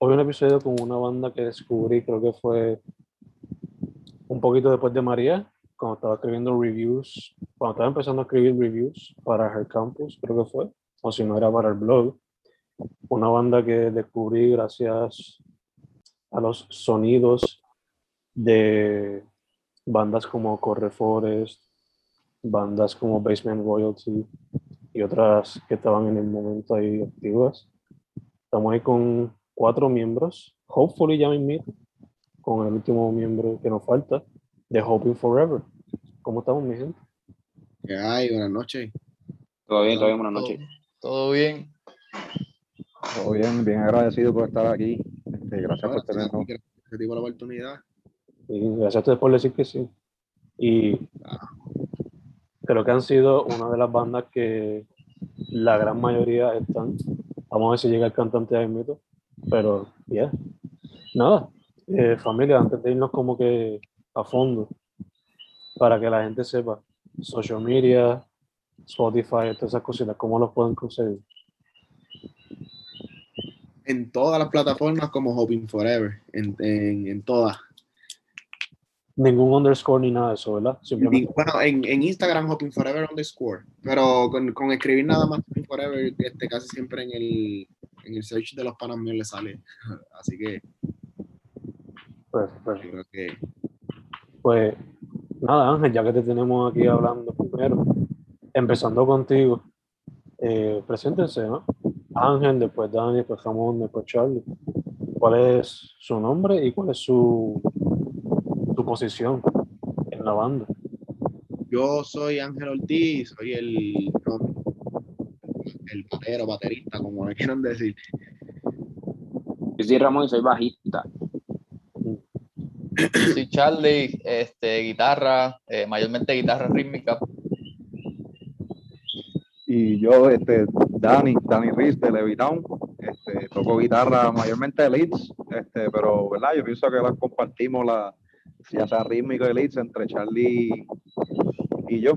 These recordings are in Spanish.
Hoy un episodio con una banda que descubrí, creo que fue un poquito después de María, cuando estaba escribiendo reviews, cuando estaba empezando a escribir reviews para Her Campus, creo que fue, o si no era para el blog. Una banda que descubrí gracias a los sonidos de bandas como Corre Forest, bandas como Basement Royalty y otras que estaban en el momento ahí activas. Estamos ahí con cuatro miembros, hopefully ya me invito, con el último miembro que nos falta, de Hoping Forever. ¿Cómo estamos, mi gente? ¿Qué hay? Buenas noches. Todo bien, todo bien, buenas noches. Todo bien. Todo bien, bien agradecido por estar aquí. Este, gracias por tenernos. Gracias por la oportunidad. Y gracias a ustedes por decir que sí. Y creo que han sido una de las bandas que la gran mayoría están. Vamos a ver si llega el cantante de mito. Pero, ya. Nada. Eh, familia, antes de irnos como que a fondo, para que la gente sepa, social media, Spotify, todas esas cositas, ¿cómo los pueden conseguir? En todas las plataformas como Hoping Forever, en, en, en todas. Ningún underscore ni nada de eso, ¿verdad? Simplemente. Bueno, en, en, Instagram Hoping Forever underscore, pero con, con escribir nada más Hoping Forever, este, casi siempre en el, en el search de los panas míos le sale. Así que. Pues, pues, creo que... pues nada, Ángel, ya que te tenemos aquí hablando primero, empezando contigo, eh, preséntense, ¿no? Ángel, después Dani, después Jamón, después Charlie. ¿Cuál es su nombre y cuál es su, su posición en la banda? Yo soy Ángel Ortiz, soy el, el batero, baterista, como me quieran decir. Yo soy Ramón y soy bajista. Soy Charlie, este, guitarra, eh, mayormente guitarra rítmica. Y yo, este, Dani, Dani Riz de Levitown, este, toco guitarra mayormente de leads, este, pero verdad, yo pienso que las compartimos la, ya sea rítmico y leads entre Charlie y yo.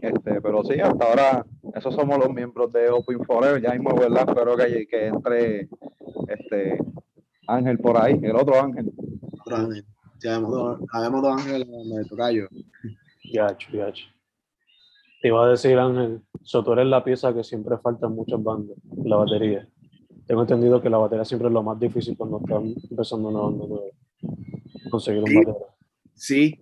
Este, pero sí, hasta ahora, esos somos los miembros de Open Forever, ya mismo, ¿verdad? Espero que, que entre este Ángel por ahí, el otro Ángel. Otro Ángel. Sabemos dos, dos ángeles de tocayo. Yacho, yacho. Te iba a decir, Ángel, so, tú eres la pieza que siempre falta en muchas bandas, la batería. Tengo entendido que la batería siempre es lo más difícil cuando están empezando una banda nueva. Conseguir un Sí. batería. Sí,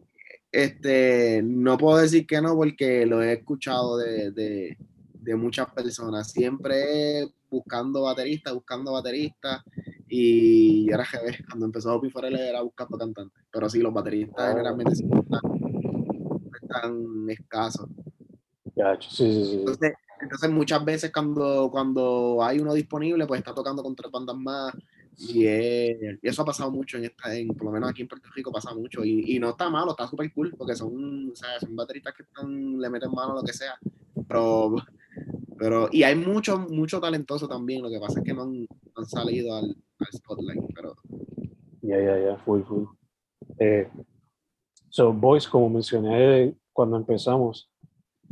este, no puedo decir que no porque lo he escuchado de, de, de muchas personas. Siempre buscando bateristas, buscando bateristas. Y era GB, cuando empezó Hopi Forever era buscando cantantes. Pero sí, los bateristas Oh. generalmente siempre están, escasos. Sí, sí, sí. Entonces, entonces muchas veces cuando, cuando hay uno disponible, pues está tocando con tres bandas más. Y, es- y eso ha pasado mucho en esta, en, por lo menos aquí en Puerto Rico pasa mucho. Y, y no está malo, está súper cool, porque son, o sea, son bateristas que están, le meten mano a lo que sea. Pero, pero, y hay mucho, mucho talentoso también. Lo que pasa es que no han, no han salido al, al spotlight. Pero Ya, ya, ya, full, full. Eh, So, Boys, como mencioné cuando empezamos,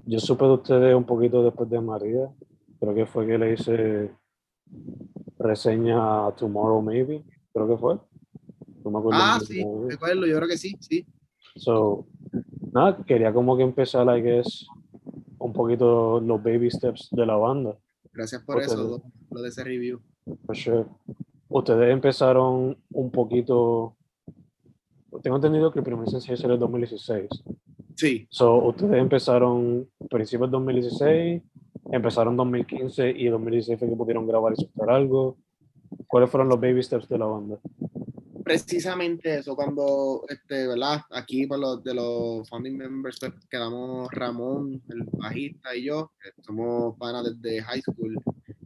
yo supe de ustedes un poquito después de María. Creo que fue que le hice reseña a Tomorrow Maybe, creo que fue. No me acuerdo Ah, sí, recuerdo, yo creo que sí, sí. So, nada, quería como que empezar, I guess, un poquito los baby steps de la banda. Gracias por eso, lo, de ese review. For sure. Ustedes empezaron un poquito. Tengo entendido que el primer sencillo salió en 2016. Sí, So, ustedes empezaron principios de 2016, empezaron 2015 y 2016 fue que pudieron grabar y soltar algo. ¿Cuáles fueron los baby steps de la banda? Precisamente eso, cuando, este, ¿verdad? Aquí por los de los founding members pues, quedamos Ramón, el bajista y yo, que somos panas desde high school.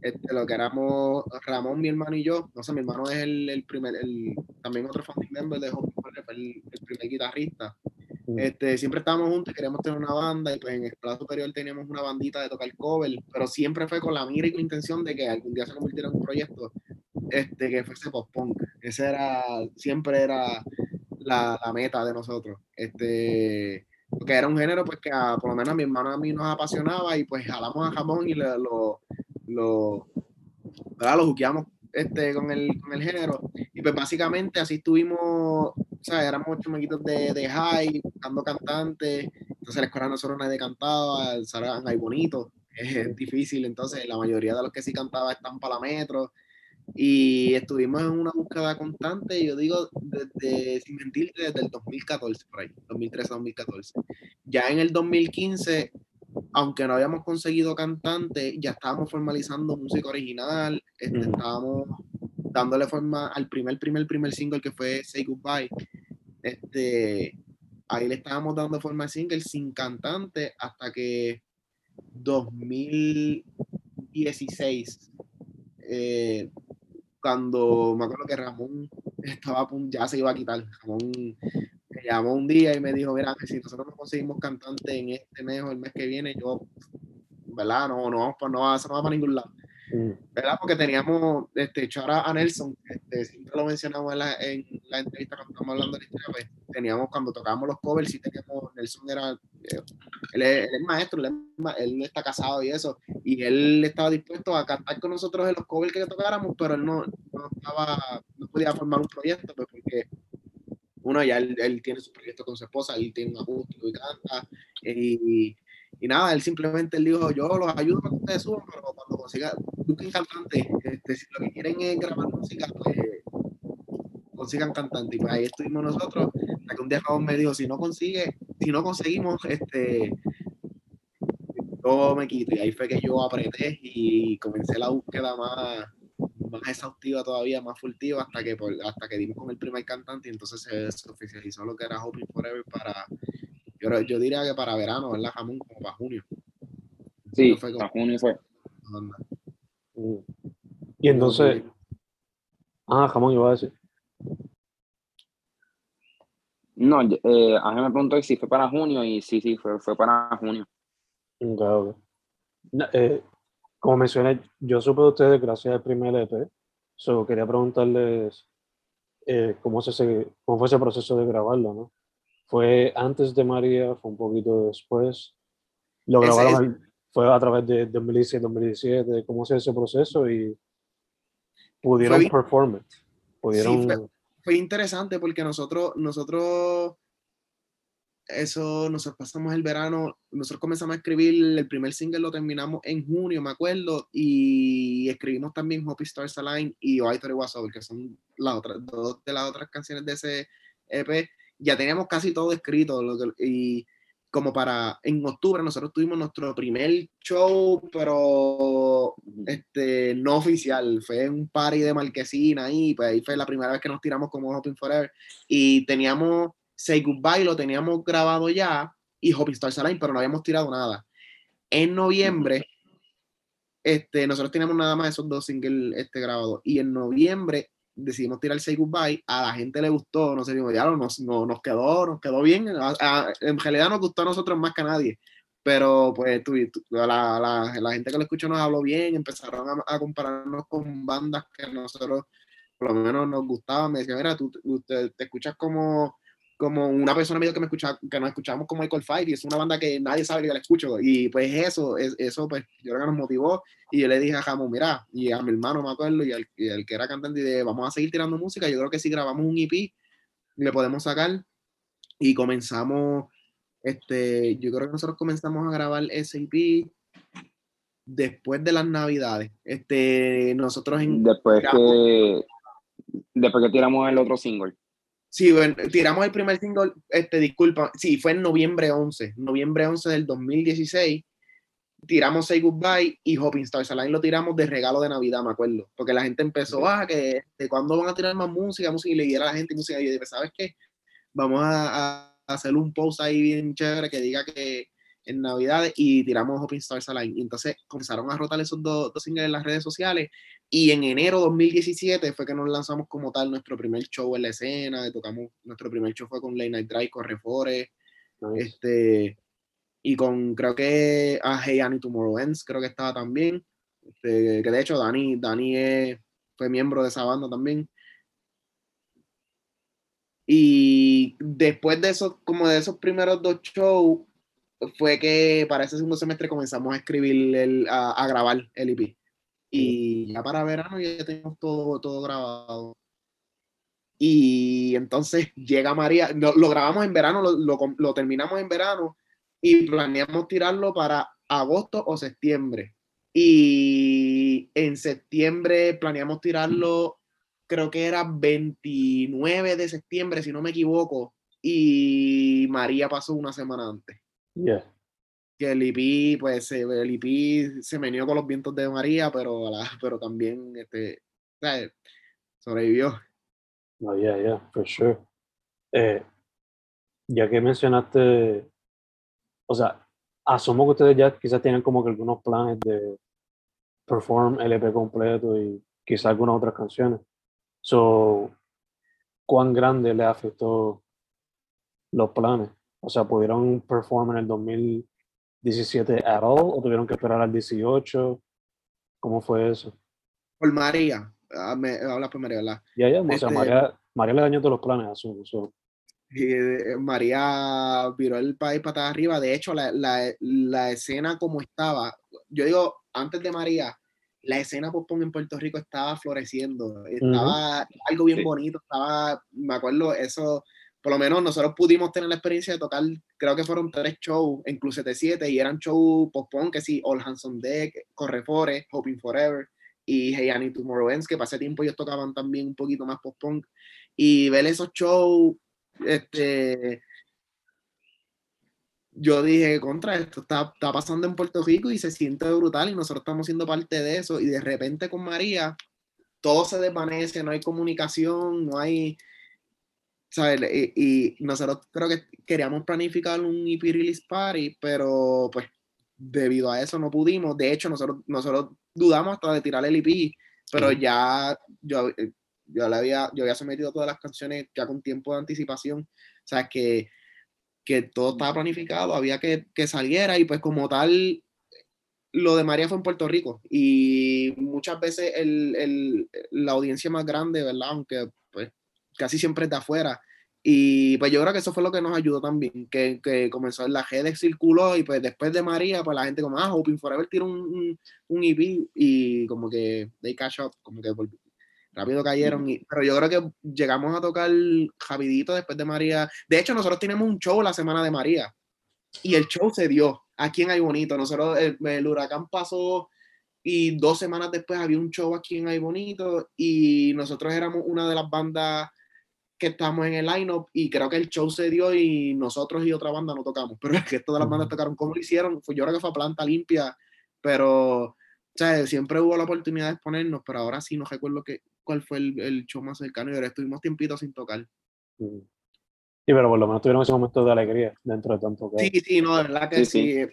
Este, lo que éramos Ramón, mi hermano y yo, no sé, mi hermano es el, el primer, el, también otro founding member de Home el, el primer guitarrista. Mm. Este, siempre estábamos juntos y queríamos tener una banda y pues en el plano superior teníamos una bandita de tocar cover, pero siempre fue con la mira y con intención de que algún día se convirtiera en un proyecto este, que fuese post-punk. Ese era, siempre era la, la meta de nosotros. Este, porque era un género pues que a- por lo menos a mi hermano a mí nos apasionaba y pues jalamos a jamón y lo, lo, lo, ¿verdad? lo juqueamos este, con, el, con el género. Y pues básicamente así estuvimos, o sea, éramos chamaquitos de, de high, buscando cantantes. Entonces en la escuela nosotros nadie cantaba, salían ahí bonitos. Es difícil, entonces la mayoría de los que sí cantaba están para la metro. Y estuvimos en una búsqueda constante, yo digo, desde, sin mentirte, desde el 2014, por ahí, 2013-2014. Ya en el 2015, aunque no habíamos conseguido cantante, ya estábamos formalizando música original, este, estábamos dándole forma al primer, primer, primer single que fue Say Goodbye. Este, ahí le estábamos dando forma al single sin cantante hasta que 2016 eh, cuando me acuerdo que Ramón estaba ya se iba a quitar. Ramón me llamó un día y me dijo, mira, si nosotros no conseguimos cantante en este mes o el mes que viene, yo, ¿verdad? No, no vamos para, no, eso no va para ningún lado. Mm. ¿Verdad? Porque teníamos, este, hecho ahora a Nelson, este, siempre lo mencionamos en la, en la entrevista cuando estamos hablando de la historia, pues teníamos, cuando tocábamos los covers, sí teníamos, Nelson era, él, es, él es maestro, él, es él está casado y eso, y él estaba dispuesto a cantar con nosotros en los covers que tocáramos, pero él no, no estaba, no podía formar un proyecto, pues porque uno ya él, él tiene su proyecto con su esposa, él tiene un acústico y canta, y, y nada, él simplemente él dijo, yo los ayudo para que ustedes suban, pero cuando consigan, busquen cantantes, este, si lo que quieren es grabar música, pues consigan cantantes, y pues ahí estuvimos nosotros, hasta que un día Ramón me dijo, si no consigue, si no conseguimos, este, yo me quito, y ahí fue que yo apreté y comencé la búsqueda más, más exhaustiva todavía, más furtiva, hasta que, por- hasta que dimos con el primer cantante, y entonces se, se oficializó lo que era Hoping Forever para, yo, diría que para verano, ¿verdad, Jamón? Como para junio. Sí, Fue como- a junio fue. Y entonces, ah, jamón iba a decir. No, eh, Ángel me preguntó si fue para junio y sí, sí, fue, fue para junio. Ok. Na- eh, como mencioné, yo supe de ustedes gracias al primer EP. So, quería preguntarles eh, cómo, se, se- cómo fue ese proceso de grabarlo, ¿no? ¿Fue antes de María? ¿Fue un poquito después? ¿Lo grabaron? al- ¿Fue a través de 2016-2017? ¿Cómo fue ese proceso? ¿Y pudieron bien- perform it? ¿Pudieron...? fue- fue interesante porque nosotros, nosotros, eso, nosotros pasamos el verano, nosotros comenzamos a escribir, el primer single lo terminamos en junio, me acuerdo, y escribimos también Hope Stars Align y Why Thought It Was Over, que son las otras, dos de las otras canciones de ese EP. Ya teníamos casi todo escrito, lo que- y como para, en octubre nosotros tuvimos nuestro primer show, pero este, no oficial, fue un party de marquesina ahí, pues ahí fue la primera vez que nos tiramos como Hoping Forever y teníamos Say Goodbye, lo teníamos grabado ya y Hoping Stars Align, pero no habíamos tirado nada. En noviembre, este, nosotros teníamos nada más esos dos singles este, grabados y en noviembre decidimos tirar Say Goodbye, a la gente le gustó, no sé, nos, no- nos quedó, nos quedó bien, en realidad nos gustó a nosotros más que a nadie, pero pues tu- tu- la, la- gente que lo escuchó nos habló bien, empezaron a, a compararnos con bandas que nosotros por lo menos nos gustaban, me decían, mira, tú, tú te escuchas como como una persona me dijo que me escuchaba, que nos escuchamos como Michael Fight y es una banda que nadie sabe que yo la escucho y pues eso, es, eso pues yo creo que nos motivó y yo le dije a Jamo, mira, y a mi hermano me acuerdo y al, y al que era cantante y de vamos a seguir tirando música, yo creo que si grabamos un EP le podemos sacar y comenzamos, este, yo creo que nosotros comenzamos a grabar ese EP después de las navidades, este, nosotros en, Después grabamos- que, después que tiramos el otro single. Sí, bueno, tiramos el primer single, este, disculpa, sí, fue en noviembre 11, noviembre 11 del 2016. Tiramos Say Goodbye y Hopping Stars Align lo tiramos de regalo de Navidad, me acuerdo. Porque la gente empezó, ah, que de cuándo van a tirar más música, música, y le diera a la gente música. Y yo dije, ¿sabes qué? Vamos a, a hacer un post ahí bien chévere que diga que en Navidad y tiramos Hopping Stars Align. Y entonces comenzaron a rotar esos dos, dos singles en las redes sociales. Y en enero 2017 fue que nos lanzamos como tal nuestro primer show en la escena. Tocamos, nuestro primer show fue con Late Night Drive, con Reforest, Nice. este, y con creo que a Hey Annie Tomorrow Ends, creo que estaba también. Este, que de hecho Dani, Dani es- fue miembro de esa banda también. Y después de esos, como de esos primeros dos shows, fue que para ese segundo semestre comenzamos a escribir, el, a, a grabar el EP. Y ya para verano ya tenemos todo, todo grabado. Y entonces llega María, lo, lo grabamos en verano, lo, lo lo terminamos en verano y planeamos tirarlo para agosto o septiembre. Y en septiembre planeamos tirarlo, creo que era 29 de septiembre, si no me equivoco. Y María pasó una semana antes. Yeah. Que el EP, pues se- el EP se meneó con los vientos de María, pero, la- pero también este, ¿sabes? sobrevivió. No, yeah, yeah, for sure. Eh, ya que mencionaste, o sea, asumo que ustedes ya quizás tienen como que algunos planes de perform el EP completo y quizás algunas otras canciones. So, ¿cuán grande le afectó los planes? O sea, ¿pudieron perform en el 2017 at all o tuvieron que esperar al 18? ¿Cómo fue eso? Por María, ah, me hablas por María, ¿verdad? Ya, ya, o sea, Este- María, María le dañó todos los planes, so. Y, eh, María viró el país patas arriba. De hecho, la, la- la escena como estaba, yo digo, antes de María, la escena pop en Puerto Rico estaba floreciendo. Estaba algo bien Sí. bonito. Estaba, me acuerdo, eso, por lo menos nosotros pudimos tener la experiencia de tocar, creo que fueron tres shows en Club 77 y eran shows pop punk, que sí, All Hands on Deck, Correfores, Hoping Forever y Hey Annie Tomorrow Ends, que pasé tiempo ellos tocaban también un poquito más pop punk. Y ver esos shows este, yo dije, contra esto está, está pasando en Puerto Rico y se siente brutal y nosotros estamos siendo parte de eso y de repente con María todo se desvanece, no hay comunicación, no hay, ¿sabes? Y, y nosotros creo que queríamos planificar un EP release party, pero pues debido a eso no pudimos. De hecho, nosotros, nosotros dudamos hasta de tirar el EP, pero Ujú. ya yo, eh, yo, le había, yo había sometido todas las canciones ya con tiempo de anticipación. O sea, que, que todo estaba planificado, había que, que saliera y pues como tal, lo de María fue en Puerto Rico y muchas veces el, el- la audiencia más grande, ¿verdad? Aunque casi siempre es de afuera. Y pues yo creo que eso fue lo que nos ayudó también, que, que comenzó en la red circuló y pues después de María, pues la gente como, ah, Hoping Forever tiró un, un, un EP y como que they catch up, como que rápido cayeron. Y, pero yo creo que llegamos a tocar rapidito después de María. De hecho, nosotros tenemos un show la semana de María y el show se dio aquí en Ay Bonito. Nosotros, el, el huracán pasó y dos semanas después había un show aquí en Ay Bonito y nosotros éramos una de las bandas que estábamos en el line-up y creo que el show se dio y nosotros y otra banda no tocamos, pero el resto de las bandas tocaron. ¿Cómo lo hicieron? Fue, yo creo que fue a planta limpia, pero o sea, siempre hubo la oportunidad de exponernos, pero ahora sí no recuerdo que, cuál fue el, el show más cercano y ahora estuvimos tiempito sin tocar. Sí, pero por lo menos tuvieron ese momento de alegría dentro de tanto que. Sí, sí, no, de verdad que Sí, sí. sí. eh,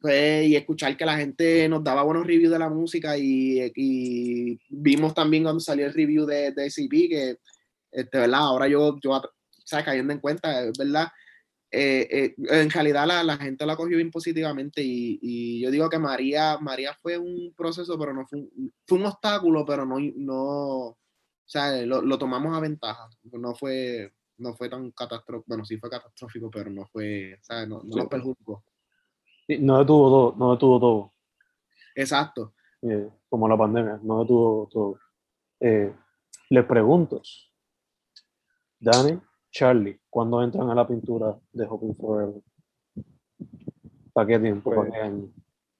fue- y escuchar que la gente nos daba buenos reviews de la música y, y vimos también cuando salió el review de, de ACP que, este, ¿verdad? Ahora yo, yo sea, cayendo en cuenta, es verdad, eh, eh, en realidad la, la gente la cogió bien positivamente y, y yo digo que María, María fue un proceso, pero no fue un, fue un obstáculo, pero no, no o sea, lo, lo tomamos a ventaja, no fue, no fue tan catastrófico, bueno, sí fue catastrófico, pero no fue, ¿sabes? No, no Sí. nos perjudicó. Sí, No detuvo todo, no detuvo todo. Exacto. eh, como la pandemia, no detuvo todo. Les pregunto, Dani, Charlie, ¿cuándo entran a la pintura de Hoping Forever? ¿Para qué tiempo? ¿Para Pues, qué año?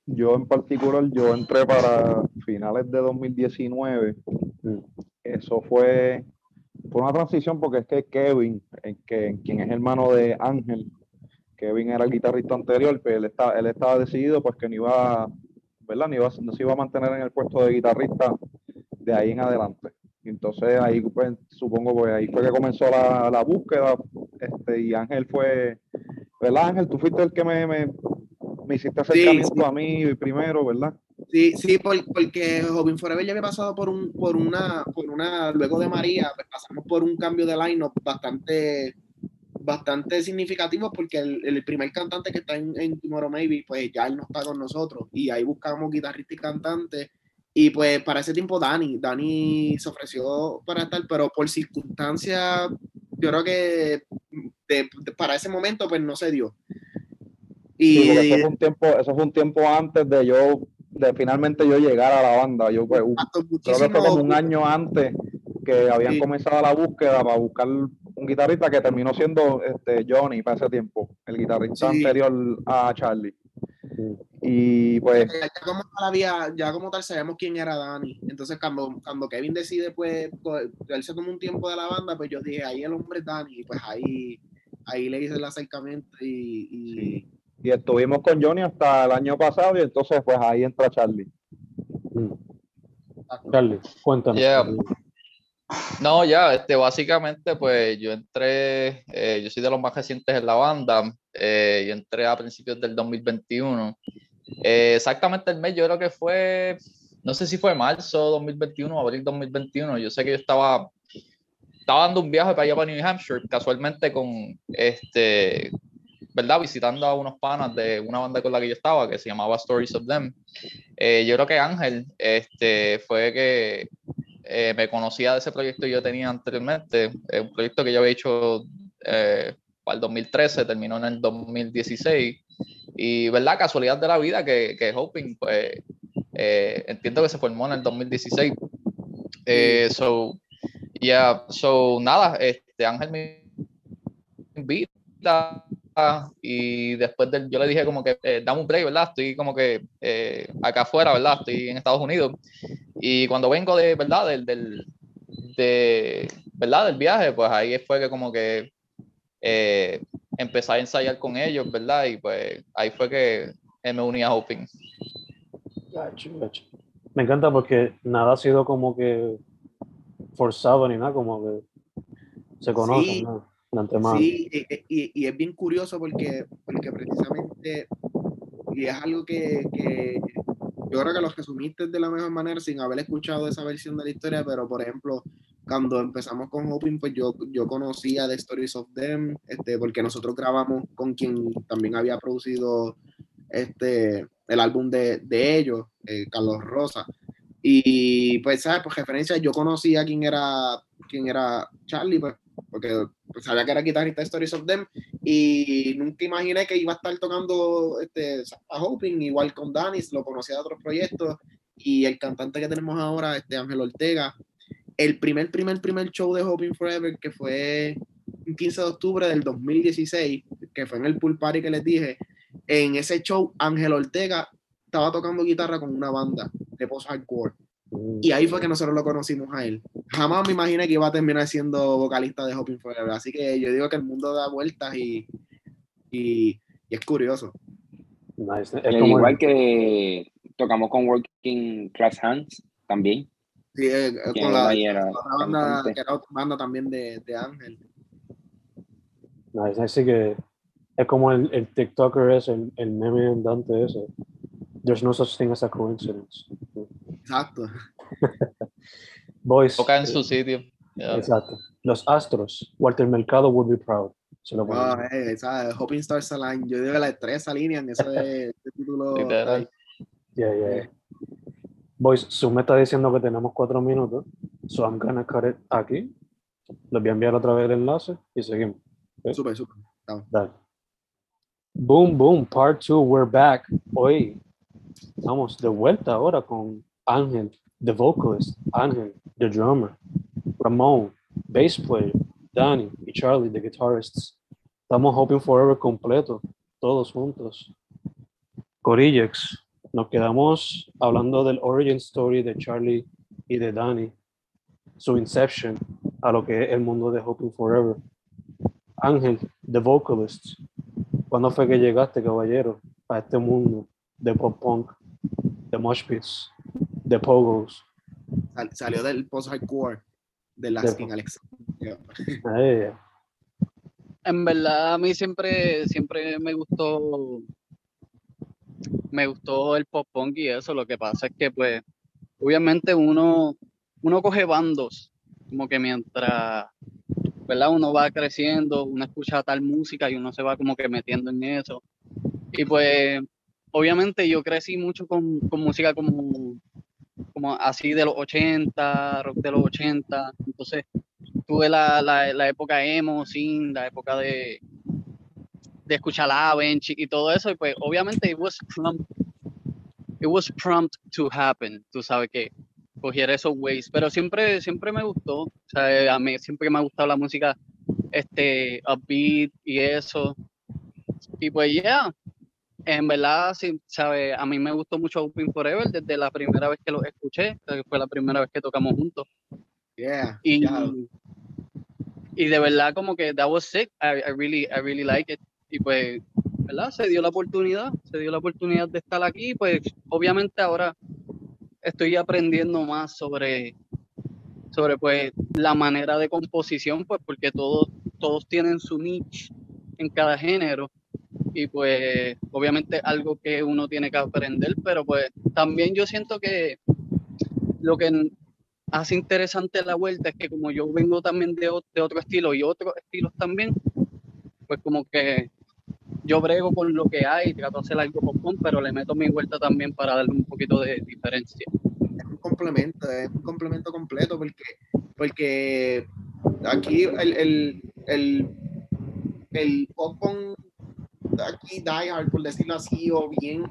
Yo en particular, yo entré para finales de 2019. Mm. Eso fue, fue una transición porque es que Kevin, que, quien es hermano de Ángel, Kevin era el guitarrista anterior, pero él, estaba, él estaba decidido pues que no iba, ¿verdad? No, iba, no se iba a mantener en el puesto de guitarrista de ahí en adelante. Entonces ahí pues, supongo pues ahí fue que comenzó la, la búsqueda este, y Ángel fue, ¿verdad Ángel? Tú fuiste el que me, me, me hiciste acercamiento sí. a mí primero, ¿verdad? Sí, sí, por- porque Hoping Forever ya había pasado por un, por una, por una, luego de María, pues pasamos por un cambio de line bastante, bastante significativo porque el, el primer cantante que está en, en Tomorrow Maybe, pues ya él no está con nosotros y ahí buscamos guitarrista y cantante y pues para ese tiempo Dani, Dani se ofreció para estar, pero por circunstancias, yo creo que de- de- para ese momento pues no se dio. Y, eso fue un tiempo, eso fue un tiempo antes de yo, de finalmente yo llegar a la banda. Yo pues, creo que fue como un año antes que habían Sí. comenzado la búsqueda para buscar un guitarrista que terminó siendo este Johnny para ese tiempo, el guitarrista Sí. anterior a Charlie. Y pues ya como tal había, ya como tal sabemos quién era Dani. Entonces cuando, cuando Kevin decide pues, él se toma un tiempo de la banda, pues yo dije, ahí el hombre es Dani, y pues ahí, ahí le hice el acercamiento y, y- Sí. y estuvimos con Johnny hasta el año pasado y entonces pues ahí entra Charlie. Mm. Charlie, cuéntanos. Yeah. No, ya, este, básicamente, pues yo entré, eh, yo soy de los más recientes en la banda, eh, yo entré a principios del 2021. Eh, exactamente el mes, yo creo que fue, no sé si fue marzo 2021 o abril 2021. Yo sé que yo estaba, estaba dando un viaje para allá para New Hampshire, casualmente con, este, ¿verdad? Visitando a unos panas de una banda con la que yo estaba, que se llamaba Stories of Them. Eh, yo creo que Ángel, este, fue que eh, me conocía de ese proyecto que yo tenía anteriormente, eh, un proyecto que yo había hecho eh, para el 2013, terminó en el 2016, y verdad, casualidad de la vida que, que Hoping, pues eh, entiendo que se formó en el 2016. Eh, so, yeah, so nada, este Ángel me invita y después del, yo le dije como que eh, dame un break, ¿verdad? Estoy como que eh, acá afuera, ¿verdad? Estoy en Estados Unidos. Y cuando vengo de, ¿verdad? Del, del, de, ¿verdad? Del viaje, pues ahí fue que como que eh, empecé a ensayar con ellos, ¿verdad? Y pues ahí fue que eh, me uní a gacho. Me encanta porque nada ha sido como que forzado ni nada, como que se conocen, Sí. ¿no? De antemano. Sí, y, y- y es bien curioso porque, porque precisamente, y es algo que, que yo creo que lo resumiste de la mejor manera sin haber escuchado esa versión de la historia, pero por ejemplo, cuando empezamos con Hoping, pues yo, yo conocía The Stories of Them, este, porque nosotros grabamos con quien también había producido este, el álbum de, de ellos, eh, Carlos Rosa. Y pues, ¿sabes? Por referencia, yo conocía quién era, quién era Charlie, pues, porque pues, sabía que era guitarrista de Stories of Them y nunca imaginé que iba a estar tocando este, a Hoping, igual con Danis, lo conocía de otros proyectos y el cantante que tenemos ahora, este Ángel Ortega, el primer, primer, primer show de Hoping Forever que fue el 15 de octubre del 2016, que fue en el pool party que les dije, en ese show Ángel Ortega estaba tocando guitarra con una banda de post hardcore Mm. y ahí fue que nosotros lo conocimos a él. Jamás me imaginé que iba a terminar siendo vocalista de Hoping Forever. Así que yo digo que el mundo da vueltas y, y, y es curioso. Nice. Es como igual el- que tocamos con Working Class Hands también. Sí, eh, eh, con la, era otra banda, que era otra banda también de, de Ángel. nice. Así que es como el, el TikToker es el, el meme andante ese. There's no such thing as a coincidence. Exacto. Boys. Toca en eh, su sitio. Yeah. Exacto. Los Astros. Walter Mercado would be proud. Se lo Wow, ponemos. eh, esa Hoping Stars Align. Yo digo las tres alinean ese, ese título. Literal. Yeah, yeah, yeah. Boys, Zoom me está diciendo que tenemos cuatro minutos. So I'm gonna cut it aquí. Les voy a enviar otra vez el enlace y seguimos. Súper, súper. Dale. Boom, boom, part two, we're back. Hoy estamos de vuelta ahora con Ángel, the vocalist, Ángel, the drummer, Ramón, bass player, Danny y Charlie, the guitarists. Estamos Hoping Forever completo, todos juntos. Corillex, nos quedamos hablando del origin story de Charlie y de Danny, su inception a lo que es el mundo de Hoping Forever. Ángel, the vocalist, ¿cuándo fue que llegaste, caballero, a este mundo de pop punk, de mosh pits, de pogos? Sal- salió del post-hardcore de Lasting Alex. Ay, En verdad, a mí siempre, siempre me gustó, me gustó el pop punk y eso. Lo que pasa es que, pues, obviamente uno, uno coge bandos, como que mientras, ¿verdad? Uno va creciendo, uno escucha tal música y uno se va como que metiendo en eso. Y pues, obviamente yo crecí mucho con, con música como, como así de los 80, rock de los 80. Entonces, tuve la, la, la época emo, sin la época de, de escuchar Avenge y todo eso, y pues obviamente it was prompt, it was prompt to happen, tú sabes que cogiera esos ways, pero siempre, siempre me gustó, o sea, a mí siempre me ha gustado la música este, upbeat y eso, y pues ya, en verdad, sí, sabe, a mí me gustó mucho Open Forever desde la primera vez que lo escuché, que fue la primera vez que tocamos juntos. Yeah, Y, ya. y de verdad como que that was sick. I, I really, I really like it. Y pues, ¿verdad? Se dio la oportunidad, se dio la oportunidad de estar aquí. Pues obviamente ahora estoy aprendiendo más sobre, sobre pues la manera de composición, pues porque todos, todos tienen su niche en cada género. Y pues obviamente algo que uno tiene que aprender, pero pues también yo siento que lo que hace interesante la vuelta es que como yo vengo también de, otro estilo y otros estilos también, pues como que yo brego con lo que hay, trato de hacer algo pop pero le meto mi vuelta también para darle un poquito de diferencia. es un complemento, es un complemento completo porque, porque aquí el, el, el, el aquí die hard, por decirlo así, o bien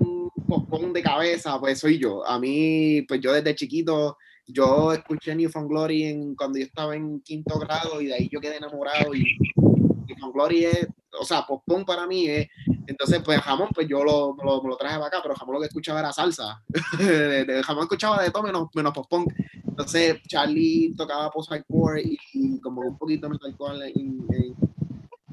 pop-punk de cabeza, pues soy yo. A mí, pues yo desde chiquito, yo escuché New Found Glory en, cuando yo estaba en quinto grado y de ahí yo quedé enamorado y New Found Glory es, o sea, pop-punk para mí es, entonces pues jamón, pues yo lo, lo, lo traje para acá, pero jamón lo que escuchaba era salsa. jamón escuchaba de todo menos, menos pop-punk. Entonces Charlie tocaba post-hardcore y, y como un poquito metalcore en, en,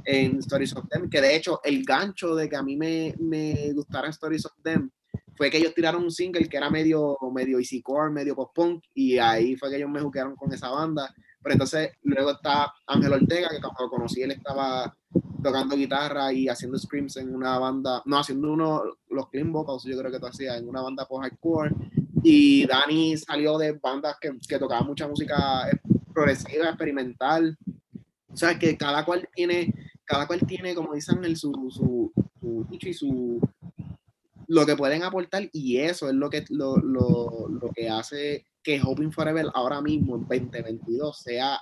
en Stories of Them, que de hecho el gancho de que a mí me, me gustara Stories of Them fue que ellos tiraron un single que era medio, medio easycore, medio pop-punk, y ahí fue que ellos me jugaron con esa banda. Pero entonces luego está Ángel Ortega, que cuando lo conocí él estaba tocando guitarra y haciendo screams en una banda, no, haciendo uno, los clean vocals yo creo que tú hacías en una banda post-hardcore. Y Dani salió de bandas que, que tocaban mucha música eh, progresiva, experimental. O sea, que cada cual tiene, cada cual tiene, como dicen, el, su, su, su nicho y su lo que pueden aportar y eso es lo que lo, lo, lo que hace que Hoping Forever ahora mismo en 2022 sea,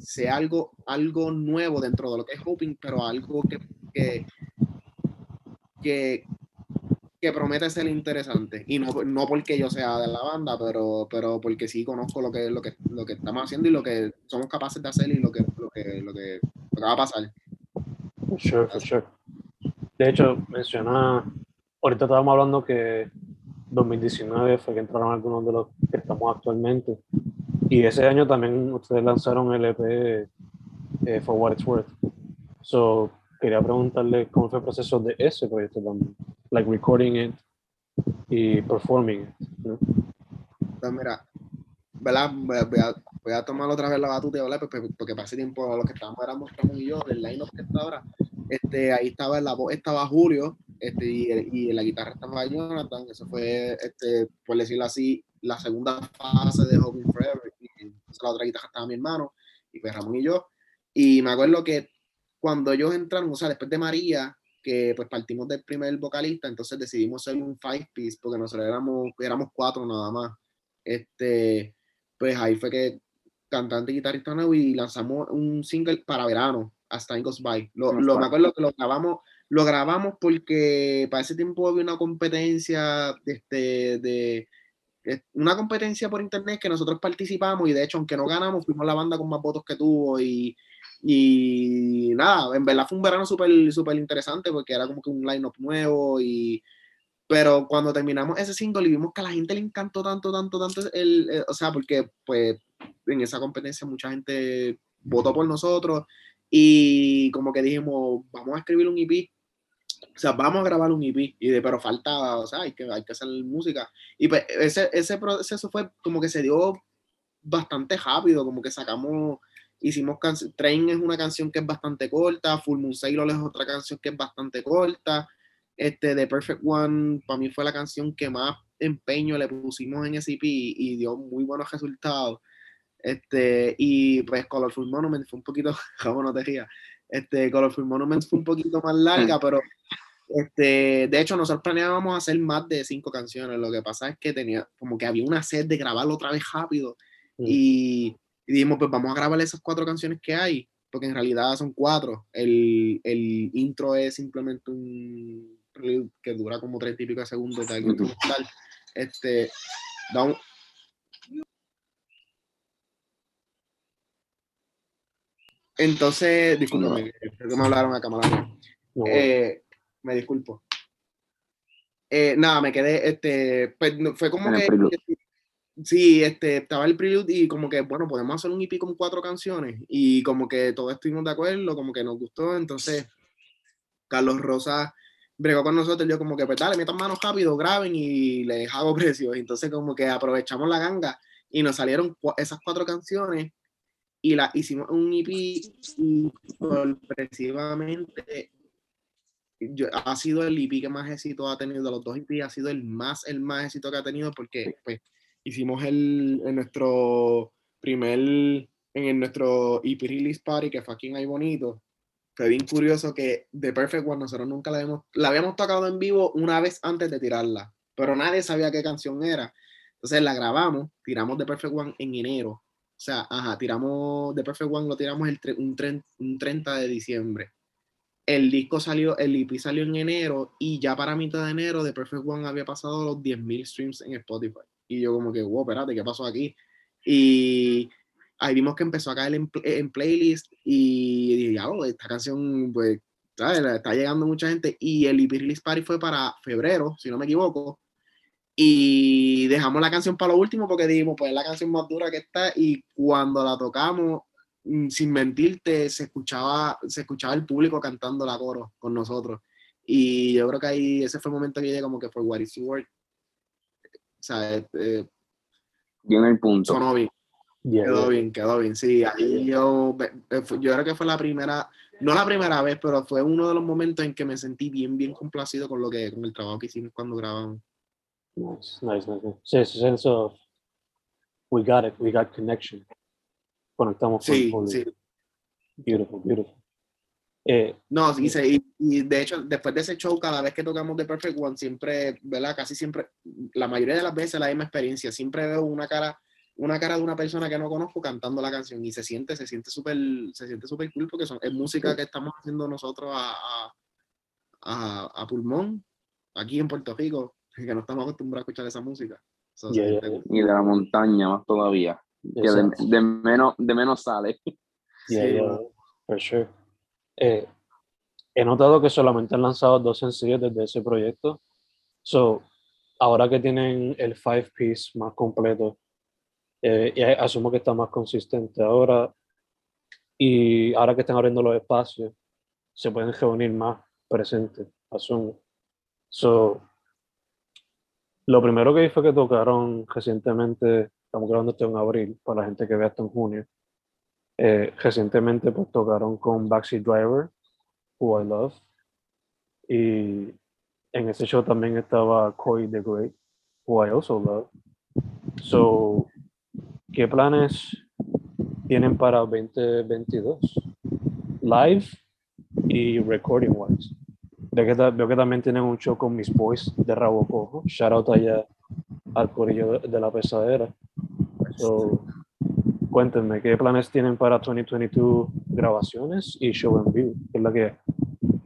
sea algo, algo nuevo dentro de lo que es Hoping, pero algo que, que, que, que promete ser interesante. Y no, no porque yo sea de la banda, pero, pero porque sí conozco lo que, lo, que, lo que estamos haciendo y lo que somos capaces de hacer y lo que, lo que, lo que, lo que va a pasar. For sure, for sure. De hecho, menciona, ahorita estábamos hablando que 2019 fue que entraron algunos de los que estamos actualmente. Y ese año también ustedes lanzaron el EP eh, For What It's Worth. So, quería preguntarle cómo fue el proceso de ese proyecto también. Like recording it y performing it. ¿no? Pues mira, ¿verdad? Voy a, voy a- tomar otra vez la batuta, ¿verdad? Porque, porque para ese tiempo lo que estábamos éramos Ramón y yo, del line-up que está ahora. Este, ahí estaba la voz, estaba Julio, este, y, y la guitarra estaba Jonathan. Eso fue, este, por decirlo así, la segunda fase de Hoping Forever. Entonces la otra guitarra estaba mi hermano, y pues Ramón y yo. Y me acuerdo que cuando ellos entraron, o sea, después de María, que pues partimos del primer vocalista, entonces decidimos hacer un five piece, porque nosotros éramos, éramos cuatro nada más. Este, pues ahí fue que cantante y guitarrista nuevo, y lanzamos un single para verano, As Time Goes By. Lo, lo- me acuerdo que lo grabamos, lo grabamos porque para ese tiempo había una competencia de, este, de una competencia por internet que nosotros participamos y de hecho aunque no ganamos fuimos la banda con más votos que tuvo y, y nada, en verdad fue un verano súper súper interesante porque era como que un line-up nuevo y pero cuando terminamos ese single y vimos que a la gente le encantó tanto, tanto, tanto, el, el- o sea, porque pues en esa competencia mucha gente votó por nosotros y como que dijimos, vamos a escribir un EP, o sea, vamos a grabar un EP, y de, pero falta, o sea, hay que, hay que hacer música. Y pues ese, ese proceso fue como que se dio bastante rápido, como que sacamos, hicimos Train es una canción que es bastante corta, Full Moon Sailor es otra canción que es bastante corta, este, The Perfect One, para mí fue la canción que más empeño le pusimos en ese EP y, y dio muy buenos resultados. Este, y pues Colorful Monument fue un poquito, como no te rías, este, Colorful Monument fue un poquito más larga, pero este, de hecho nosotros planeábamos hacer más de cinco canciones, lo que pasa es que tenía, como que había una sed de grabarlo otra vez rápido. Mm. y, y dijimos, pues vamos a grabar esas cuatro canciones que hay, porque en realidad son cuatro, el, el intro es simplemente un que dura como tres típicos segundos de algo instrumental, este, da un- Entonces, discúlpame, creo que me hablaron a cámara. No, Eh, me disculpo. Eh, nada, me quedé, este, pues no- fue como En que, sí, este, estaba el prelude y como que, bueno, podemos hacer un EP con cuatro canciones y como que todos estuvimos de acuerdo, como que nos gustó, entonces Carlos Rosa bregó con nosotros, yo como que, pues dale, metan manos rápido, graben y les hago precios, entonces como que aprovechamos la ganga y nos salieron cua- esas cuatro canciones y la hicimos un EP y sorpresivamente yo- ha sido el EP que más éxito ha tenido de los dos EP, ha sido el más, el más éxito que ha tenido porque pues, hicimos el, en nuestro primer, en el- nuestro EP release party que fue aquí en Ay Bonito. Fue bien curioso que The Perfect One nosotros nunca la habíamos, la habíamos tocado en vivo una vez antes de tirarla, pero nadie sabía qué canción era. Entonces la grabamos, tiramos The Perfect One en enero. O sea, ajá, tiramos The Perfect One, lo tiramos el un, un 30 de diciembre el disco salió, el EP salió en enero y ya para mitad de enero The Perfect One había pasado los 10.000 streams en Spotify. Y yo como que, wow, espérate, ¿qué pasó aquí? Y ahí vimos que empezó a caer en, en playlist y dije, ya, oh, esta canción, pues, ¿sabes? Está llegando mucha gente. Y el EP Release Party fue para febrero, si no me equivoco. Y dejamos la canción para lo último porque dijimos, pues es la canción más dura que está. Y cuando la tocamos, sin mentirte, se escuchaba, se escuchaba el público cantando la coro con nosotros. Y yo creo que ahí ese fue el momento que yo llegué como que fue What is Your Word. O sea, eh, Bien el punto. sonó bien, yeah, quedó yeah. bien, quedó bien. Sí, ahí yo, yo creo que fue la primera, no la primera vez, pero fue uno de los momentos en que me sentí bien, bien complacido con lo que, con el trabajo que hicimos cuando grabamos. Nice, nice, nice. nice. Sí, ese sense of we got it, we got connection. Conectamos con el Sí, público. sí. Beautiful, beautiful. Eh, No, y, se- y, y de hecho, después de ese show, cada vez que tocamos The Perfect One, siempre, ¿verdad? Casi siempre, la mayoría de las veces la misma experiencia. Siempre veo una cara, una cara de una persona que no conozco cantando la canción y se siente, se siente súper, se siente súper cool porque son, es música que estamos haciendo nosotros a, a, a- a pulmón aquí en Puerto Rico, que no estamos acostumbrados a escuchar esa música. So, Yeah, yeah. Y de la montaña más todavía. Que de, de menos, de menos sale. Yeah, Sí, yeah, for sure. Eh, he notado que solamente han lanzado dos sencillos desde ese proyecto. So, ahora que tienen el five piece más completo, eh, y asumo que está más consistente ahora, y ahora que están abriendo los espacios, se pueden reunir más presentes, asumo. So, lo primero que vi fue que tocaron recientemente, estamos grabando esto en abril, para la gente que vea esto en junio. Eh, recientemente pues tocaron con Backseat Driver, Who I Love. Y en ese show también estaba Corey the Great, Who I Also Love. So, ¿qué planes tienen para 2022? Live y recording wise. Veo que, veo que también tienen un show con Miss Boys de Rabo Cojo. Shout out allá al corillo de la pesadera. So, cuéntenme, ¿qué planes tienen para 2022 grabaciones y show en vivo? ¿Qué es la que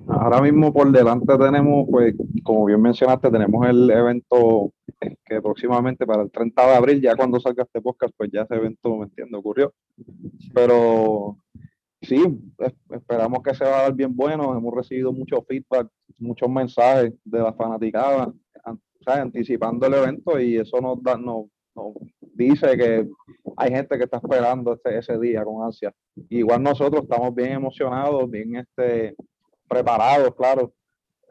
Ahora mismo por delante tenemos, pues, como bien mencionaste, tenemos el evento eh, que próximamente para el 30 de abril, ya cuando salga este podcast, pues ya ese evento, me entiendo, ocurrió. Pero sí, es- esperamos que se va a dar bien bueno. Hemos recibido mucho feedback, muchos mensajes de la fanaticada, an- ¿sabes? anticipando el evento y eso nos, da, nos, nos dice que hay gente que está esperando ese, ese día con ansia. Igual nosotros estamos bien emocionados, bien este, preparados, claro,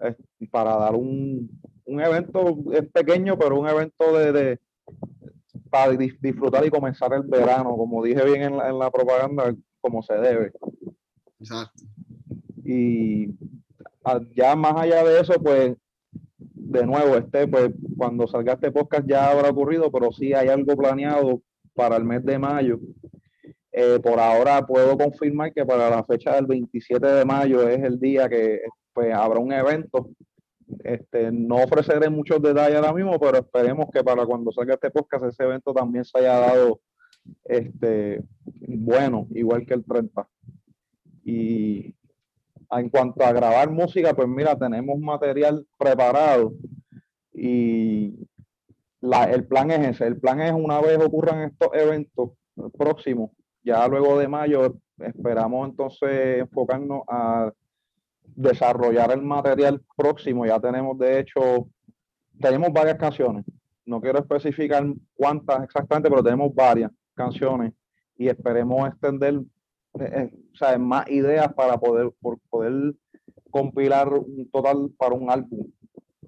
eh, para dar un, un evento es pequeño, pero un evento de, de- para dis- disfrutar y comenzar el verano, como dije bien en la, en la propaganda, como se debe. Exacto. Y ah, ya más allá de eso, pues, de nuevo, este, pues, cuando salga este podcast ya habrá ocurrido, pero sí hay algo planeado para el mes de mayo. Eh, por ahora puedo confirmar que para la fecha del 27 de mayo es el día que pues, habrá un evento. Este, no ofreceré muchos detalles ahora mismo, pero esperemos que para cuando salga este podcast ese evento también se haya dado este, bueno, igual que el 30. Y en cuanto a grabar música, pues mira, tenemos material preparado y la- el plan es ese. El plan es una vez ocurran estos eventos próximos, ya luego de mayo, esperamos entonces enfocarnos a desarrollar el material próximo. Ya tenemos, de hecho, tenemos varias canciones. No quiero especificar cuántas exactamente, pero tenemos varias canciones y esperemos extender eh, eh, más ideas para poder, por poder compilar un total para un álbum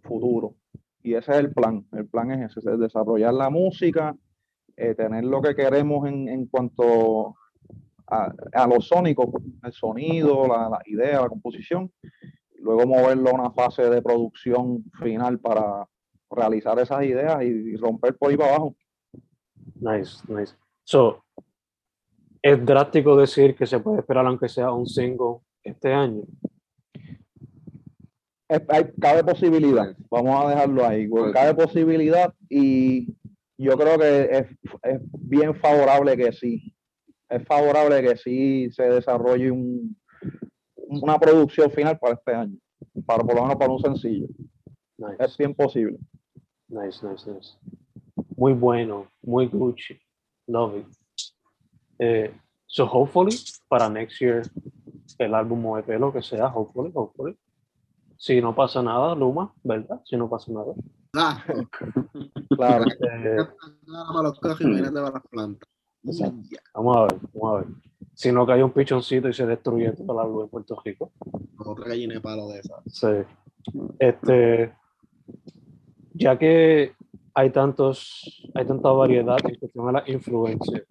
futuro. Y ese es el plan. El plan es ese, es desarrollar la música, eh, tener lo que queremos en, en cuanto a, a lo sónico, el sonido, la, idea, la composición, luego moverlo a una fase de producción final para realizar esas ideas y, romper por ahí abajo. Nice, nice. So, es drástico decir que se puede esperar aunque sea un single este año. Hay, cabe posibilidad, vamos a dejarlo ahí, cabe posibilidad y yo creo que es, es bien favorable que sí, es favorable que sí se desarrolle un, una producción final para este año, para por lo menos para un sencillo, es bien posible. nice, nice, nice. Muy bueno, muy Gucci. Love it. Eh, so, hopefully, para next year, el álbum o EP, lo que sea, hopefully, hopefully. Si no pasa nada, Luma, ¿verdad? Si no pasa nada. Ah, Claro, Eh, para los cojos, imagínate para las plantas. Exacto. Vamos a ver, vamos a ver. Si no cae un pichoncito y se destruye todo el álbum en Puerto Rico. Otra gallina de palo de esas. Sí. Este, ya que hay tantos, hay tanta variedad en cuestión a la influencia,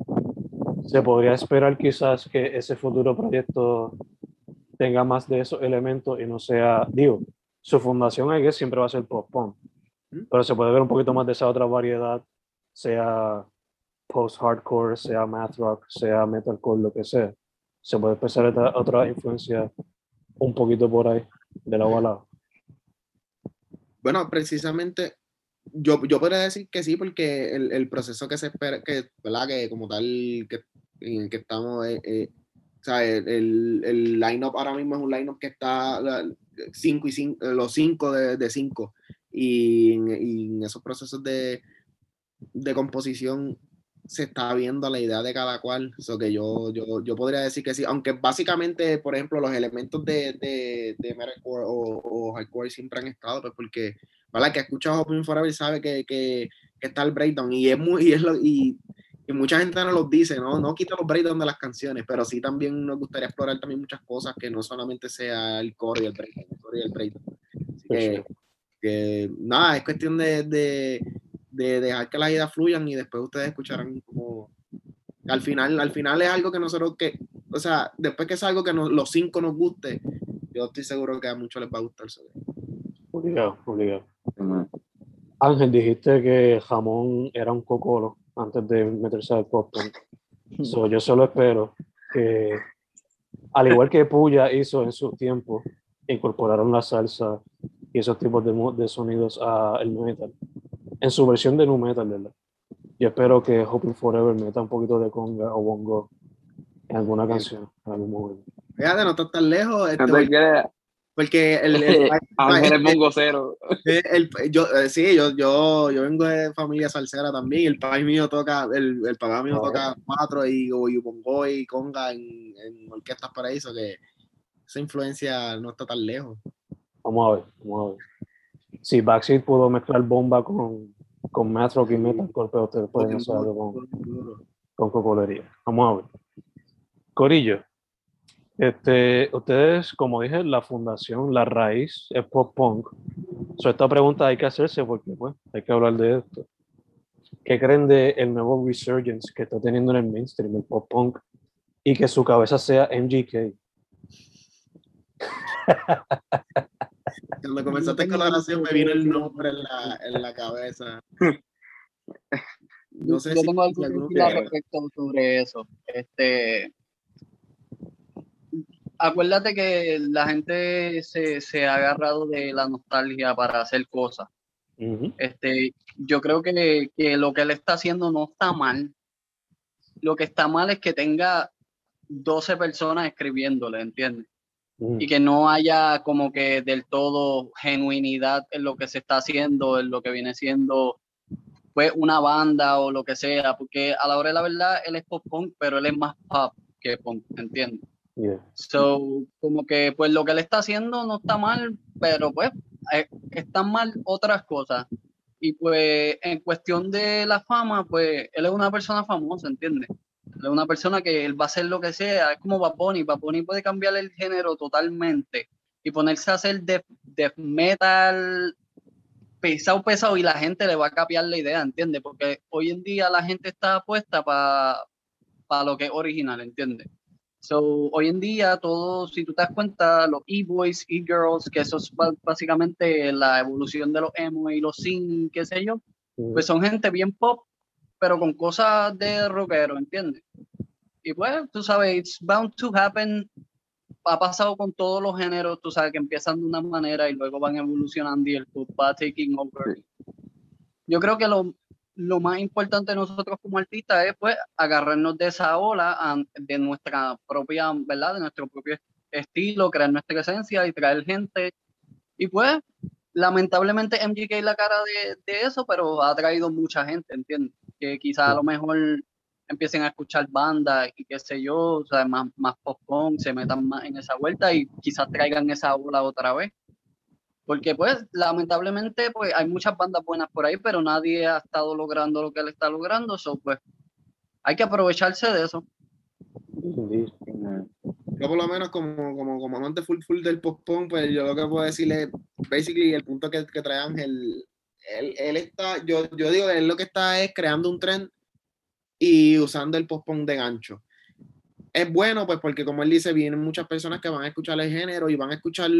se podría esperar quizás que ese futuro proyecto tenga más de esos elementos y no sea, digo, su fundación I guess, siempre va a ser pop punk, pero se puede ver un poquito más de esa otra variedad, sea post-hardcore, sea math rock, sea metalcore, lo que sea. Se puede empezar otra, otra influencia un poquito por ahí, de lado a lado. Bueno, precisamente yo, yo podría decir que sí, porque el, el proceso que se espera, que, ¿verdad? Que como tal, que, en el que estamos, eh, eh, o sea, el, el, line-up ahora mismo es un line-up que está 5 y cinco, los 5 de 5. Y, en- y en esos procesos de, de composición se está viendo la idea de cada cual. Eso que yo, yo, yo podría decir que sí, aunque básicamente, por ejemplo, los elementos de, de, de metalcore o, o hardcore siempre han estado, pues porque, ¿verdad? Que ha escuchado Open Forever sabe que, que, que está el breakdown y es muy, y, es lo- y, y mucha gente no los dice, ¿no? No quita los breakdowns de las canciones, pero sí también nos gustaría explorar también muchas cosas que no solamente sea el core y el breakdown, el core y el breakdown. Así que, que, nada, es cuestión de, de, de dejar que las ideas fluyan y después ustedes escucharán como al final, al final es algo que nosotros que, o sea, después que es algo que nos- los cinco nos guste, yo estoy seguro que a muchos les va a gustar. Obligado, obligado. Ángel, dijiste que jamón era un cocolo antes de meterse al pop punk. So, yo solo espero que, al igual que Puya hizo en su tiempo, incorporaron la salsa y esos tipos de, de sonidos al metal. En su versión de nu metal, ¿verdad? Yo espero que Hoping Forever meta un poquito de conga o bongo en alguna canción, en algún momento. Fíjate, no estás tan lejos. este, porque el, el- Ángel es el- bongo cero. el- yo, eh, sí, yo, yo, yo vengo de familia salsera también. El país mío toca, el, el papá mío toca cuatro y, y bongo y conga en, en orquestas paraíso, que esa influencia no está tan lejos. Vamos a ver, vamos a ver. Si Backseat pudo mezclar bomba con, con math rock y ustedes pueden hacer algo con, con cocolería. Vamos a ver. Corillo, este, ustedes, como dije, la fundación, la raíz es pop punk. So, esta pregunta hay que hacerse porque pues, hay que hablar de esto. ¿Qué creen de el nuevo resurgence que está teniendo en el mainstream, el pop punk, y que su cabeza sea MGK? Cuando comenzaste con la oración me vino el nombre en la, en la cabeza. No sé yo si- tengo algo que respecto sobre eso. Este, acuérdate que la gente se, se ha agarrado de la nostalgia para hacer cosas. Este, yo creo que, que lo que él está haciendo no está mal. Lo que está mal es que tenga 12 personas escribiéndole, ¿entiendes? Y que no haya como que del todo genuinidad en lo que se está haciendo, en lo que viene siendo pues una banda o lo que sea, porque a la hora de la verdad él es pop punk, pero él es más pop que punk, ¿entiendes? Yeah. So, como que pues lo que él está haciendo no está mal, pero pues eh, están mal otras cosas. Y pues en cuestión de la fama, pues él es una persona famosa, ¿entiendes? Él es una persona que él va a hacer lo que sea, es como Bad Bunny. Bad Bunny puede cambiar el género totalmente y ponerse a hacer death, death metal pesado, pesado y la gente le va a capiar la idea, ¿entiendes? Porque hoy en día la gente está puesta para lo que es original, ¿entiendes? So, hoy en día, todo, si tú te das cuenta, los e-boys, e-girls, que eso es básicamente la evolución de los emo y los sin, qué sé yo, pues son gente bien pop, pero con cosas de rockero, ¿entiendes? Y pues, tú sabes, it's bound to happen. Ha pasado con todos los géneros, tú sabes que empiezan de una manera y luego van evolucionando y el pop va taking over. Yo creo que lo, lo más importante de nosotros como artistas es pues agarrarnos de esa ola, de nuestra propia, ¿verdad? De nuestro propio estilo, crear nuestra esencia y traer gente. Y pues, lamentablemente MGK es la cara de, de eso, pero ha traído mucha gente, ¿entiendes? Que quizás a lo mejor empiecen a escuchar bandas y qué sé yo, o sea, más, más punk, se metan más en esa vuelta y quizás traigan esa ola otra vez. Porque pues, lamentablemente, pues hay muchas bandas buenas por ahí, pero nadie ha estado logrando lo que él está logrando, so pues hay que aprovecharse de eso. Yo por lo menos como, como, como amante full full del pop punk, pues yo lo que puedo decirle, basically el punto que, que trae Ángel, él, él está, yo, yo digo, él lo que está es creando un trend y usando el pop punk de gancho. Es bueno, pues porque como él dice, vienen muchas personas que van a escuchar el género y van a escuchar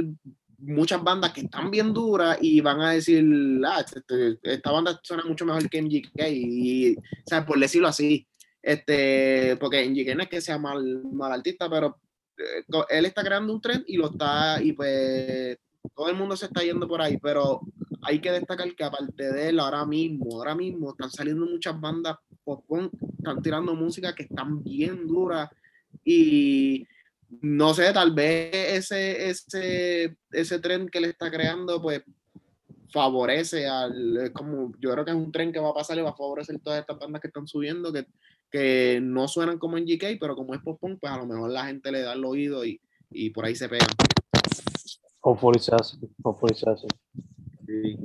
muchas bandas que están bien duras y van a decir, ah, este- esta banda suena mucho mejor que MGK y, o sea, por decirlo así, este, porque MGK no es que sea mal, mal artista, pero eh, él está creando un trend y lo está, y pues todo el mundo se está yendo por ahí, pero hay que destacar que aparte de él, ahora mismo, ahora mismo están saliendo muchas bandas pop están tirando música que están bien duras y no sé, tal vez ese, ese, ese tren que le está creando, pues favorece al, es como, yo creo que es un tren que va a pasar y va a favorecer todas estas bandas que están subiendo, que, que no suenan como en GK, pero como es pop punk, pues a lo mejor la gente le da el oído y, y por ahí se pegan. Hopefully se hace. Hopefully se hace. Sí.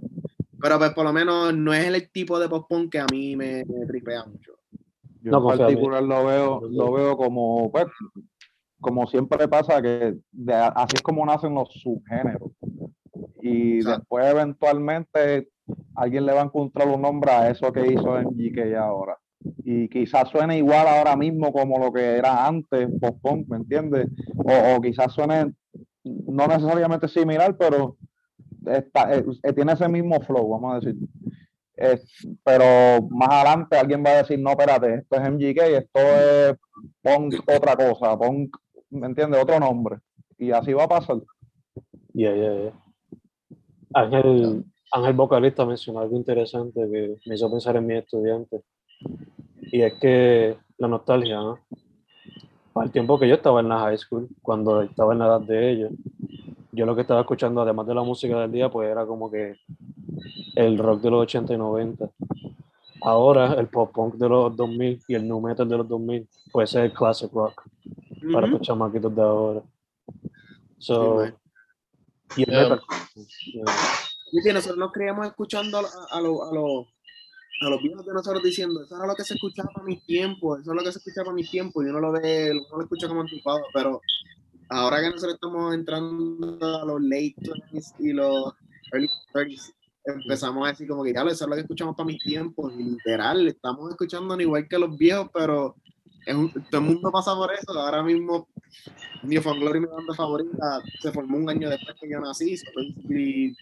Pero pues por lo menos no es el tipo de pop punk que a mí me, me tripea mucho. Yo No, en particular lo veo, lo veo como, pues, como siempre pasa, que de- así es como nacen los subgéneros. Y Exacto. después eventualmente alguien le va a encontrar un nombre a eso que hizo MGK ahora. Y quizás suene igual ahora mismo como lo que era antes, pop punk, ¿me entiendes? O, o quizás suene no necesariamente similar, pero está, eh, eh, tiene ese mismo flow, vamos a decir. Es- pero más adelante alguien va a decir, no, espérate, esto es MGK, esto es punk otra cosa, punk, ¿me entiendes? Otro nombre. Y así va a pasar. Yeah, yeah, yeah. Ángel, Ángel vocalista mencionó algo interesante que me hizo pensar en mis estudiantes. Y es que la nostalgia, ¿no? Para el tiempo que yo estaba en la high school, cuando estaba en la edad de ellos, yo lo que estaba escuchando, además de la música del día, pues era como que el rock de los 80 y 90. Ahora el pop punk de los 2000 y el nu metal de los 2000, pues es el classic rock para Ujú. los chamaquitos de ahora. Sí, So, man. y el Yeah. metal. yeah. Y que nosotros nos creíamos escuchando a, a, los- a, los- a los viejos de nosotros diciendo, eso era lo que se escuchaba para mis tiempos, eso es lo que se escuchaba para mis tiempos, y uno lo ve, uno lo escucha como anticuado, pero ahora que nosotros estamos entrando a los late 20s y los early 30s, empezamos a decir como que ya eso es lo que escuchamos para mis tiempos, y literal, estamos escuchando igual que los viejos, pero es un- todo el mundo pasa por eso, ahora mismo Found Glory, mi banda favorita, se formó un año después que yo nací, y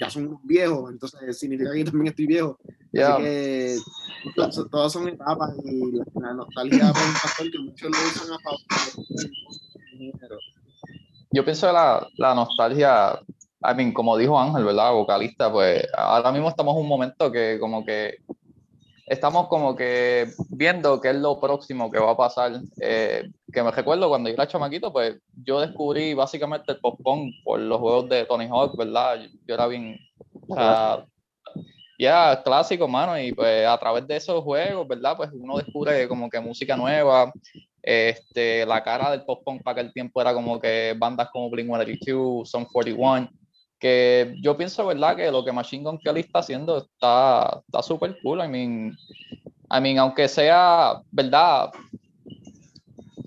ya son viejos, entonces significa que yo también estoy viejo. Yeah. Así que to- so- todas son etapas y la, la nostalgia es un factor que muchos lo usan a favor género. Yo pienso que la, la nostalgia, I mean, como dijo Ángel, ¿verdad? Vocalista, pues ahora mismo estamos en un momento que como que estamos como que viendo qué es lo próximo que va a pasar. Eh, que me recuerdo cuando yo era chamaquito, pues yo descubrí básicamente el pop punk por los juegos de Tony Hawk, ¿verdad? Yo, era bien, ya clásico, mano, y pues a través de esos juegos, ¿verdad? Pues uno descubre como que música nueva, este, la cara del pop punk para aquel tiempo era como que bandas como Blink-182, Sum 41, que yo pienso, ¿verdad? Que lo que Machine Gun Kelly está haciendo está está súper cool, I mean, I mean, aunque sea, ¿verdad?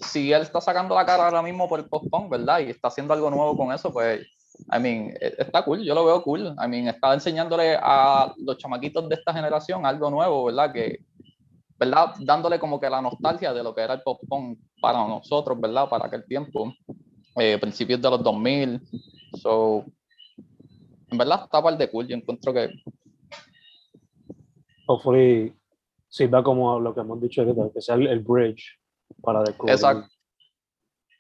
Si él está sacando la cara ahora mismo por el pop punk, ¿verdad? Y está haciendo algo nuevo con eso, pues, I mean, e- está cool, yo lo veo cool. I mean, está enseñándole a los chamaquitos de esta generación algo nuevo, ¿verdad? Que, ¿verdad? Dándole como que la nostalgia de lo que era el pop punk para nosotros, ¿verdad? Para aquel tiempo, eh, principios de los 2000. So, en verdad está par de cool, yo encuentro que Hopefully sirva como lo que hemos dicho ahorita, que sea el, el bridge para descubrir Exacto.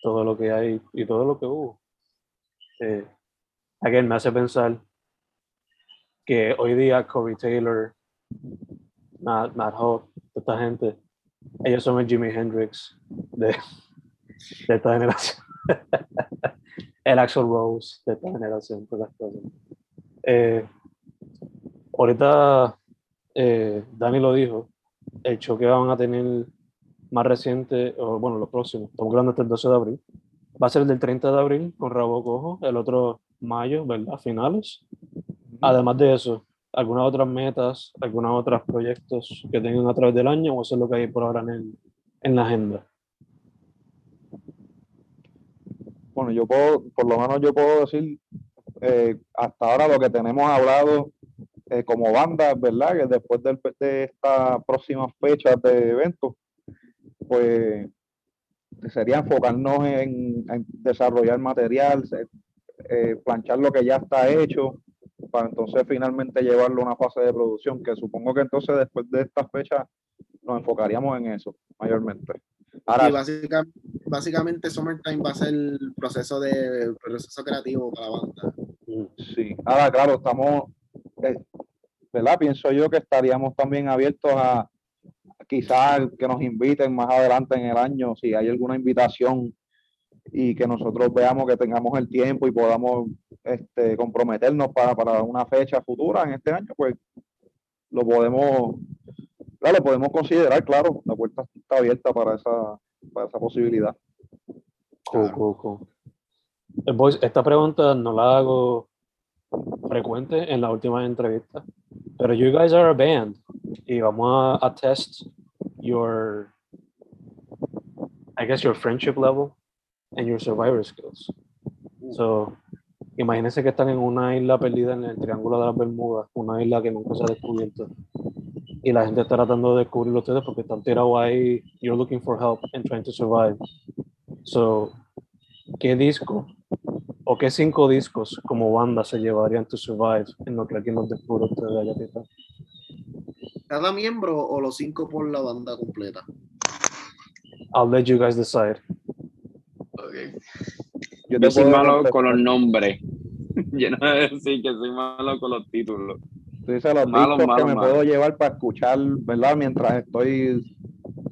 todo lo que hay y todo lo que hubo. Eh, again, me hace pensar que hoy día Corey Taylor, Matt, Matt Hoff, toda esta gente, ellos son el Jimi Hendrix de, de esta generación. el Axel Rose de esta generación, todas las cosas. Eh, ahorita eh, Dani lo dijo, el show que van a tener más reciente, o bueno, lo próximo, estamos hablando hasta el 12 de abril, va a ser el del 30 de abril con Rabo Cojo, el otro mayo, ¿verdad? Finales. Además de eso, algunas otras metas, algunos otros proyectos que tengan a través del año, o eso es lo que hay por ahora en, el- en la agenda. Bueno, yo puedo, por lo menos yo puedo decir, eh, hasta ahora lo que tenemos hablado eh, como banda, ¿verdad? Que después del- de estas próximas fechas de eventos, pues sería enfocarnos en, desarrollar material, eh, planchar lo que ya está hecho, para entonces finalmente llevarlo a una fase de producción, que supongo que entonces después de estas fechas nos enfocaríamos en eso, mayormente. Ahora, Y básicamente, básicamente Summertime va a ser el proceso de el proceso creativo para la banda. Sí, ahora claro, estamos, eh, ¿verdad? Pienso yo que estaríamos también abiertos a quizás que nos inviten más adelante en el año, si hay alguna invitación y que nosotros veamos que tengamos el tiempo y podamos este, comprometernos para, para una fecha futura en este año, pues lo podemos, claro, podemos considerar, claro, la puerta está abierta para esa, para esa posibilidad. Cool, cool, cool. Eh, boys, esta pregunta no la hago frecuente en la última entrevista, pero you guys are a band y vamos a, a test your, I guess your friendship level and your survivor skills. So, imagínense que están en una isla perdida en el Triángulo de las Bermudas, una isla que nunca se ha descubierto. Y la gente está tratando de descubrirlo ustedes porque están tirados ahí, you're looking for help and trying to survive. So, ¿qué disco o qué cinco discos como banda se llevarían to survive en lo que alguien nos descubre ustedes allá arriba? ¿Cada miembro o los cinco por la banda completa? I'll let you guys decide. Yo te Yo soy malo con los nombres. Yo no voy a decir que soy malo con los títulos. Tú dices los Malo, discos malo, que me puedo llevar para escuchar, ¿verdad? Mientras estoy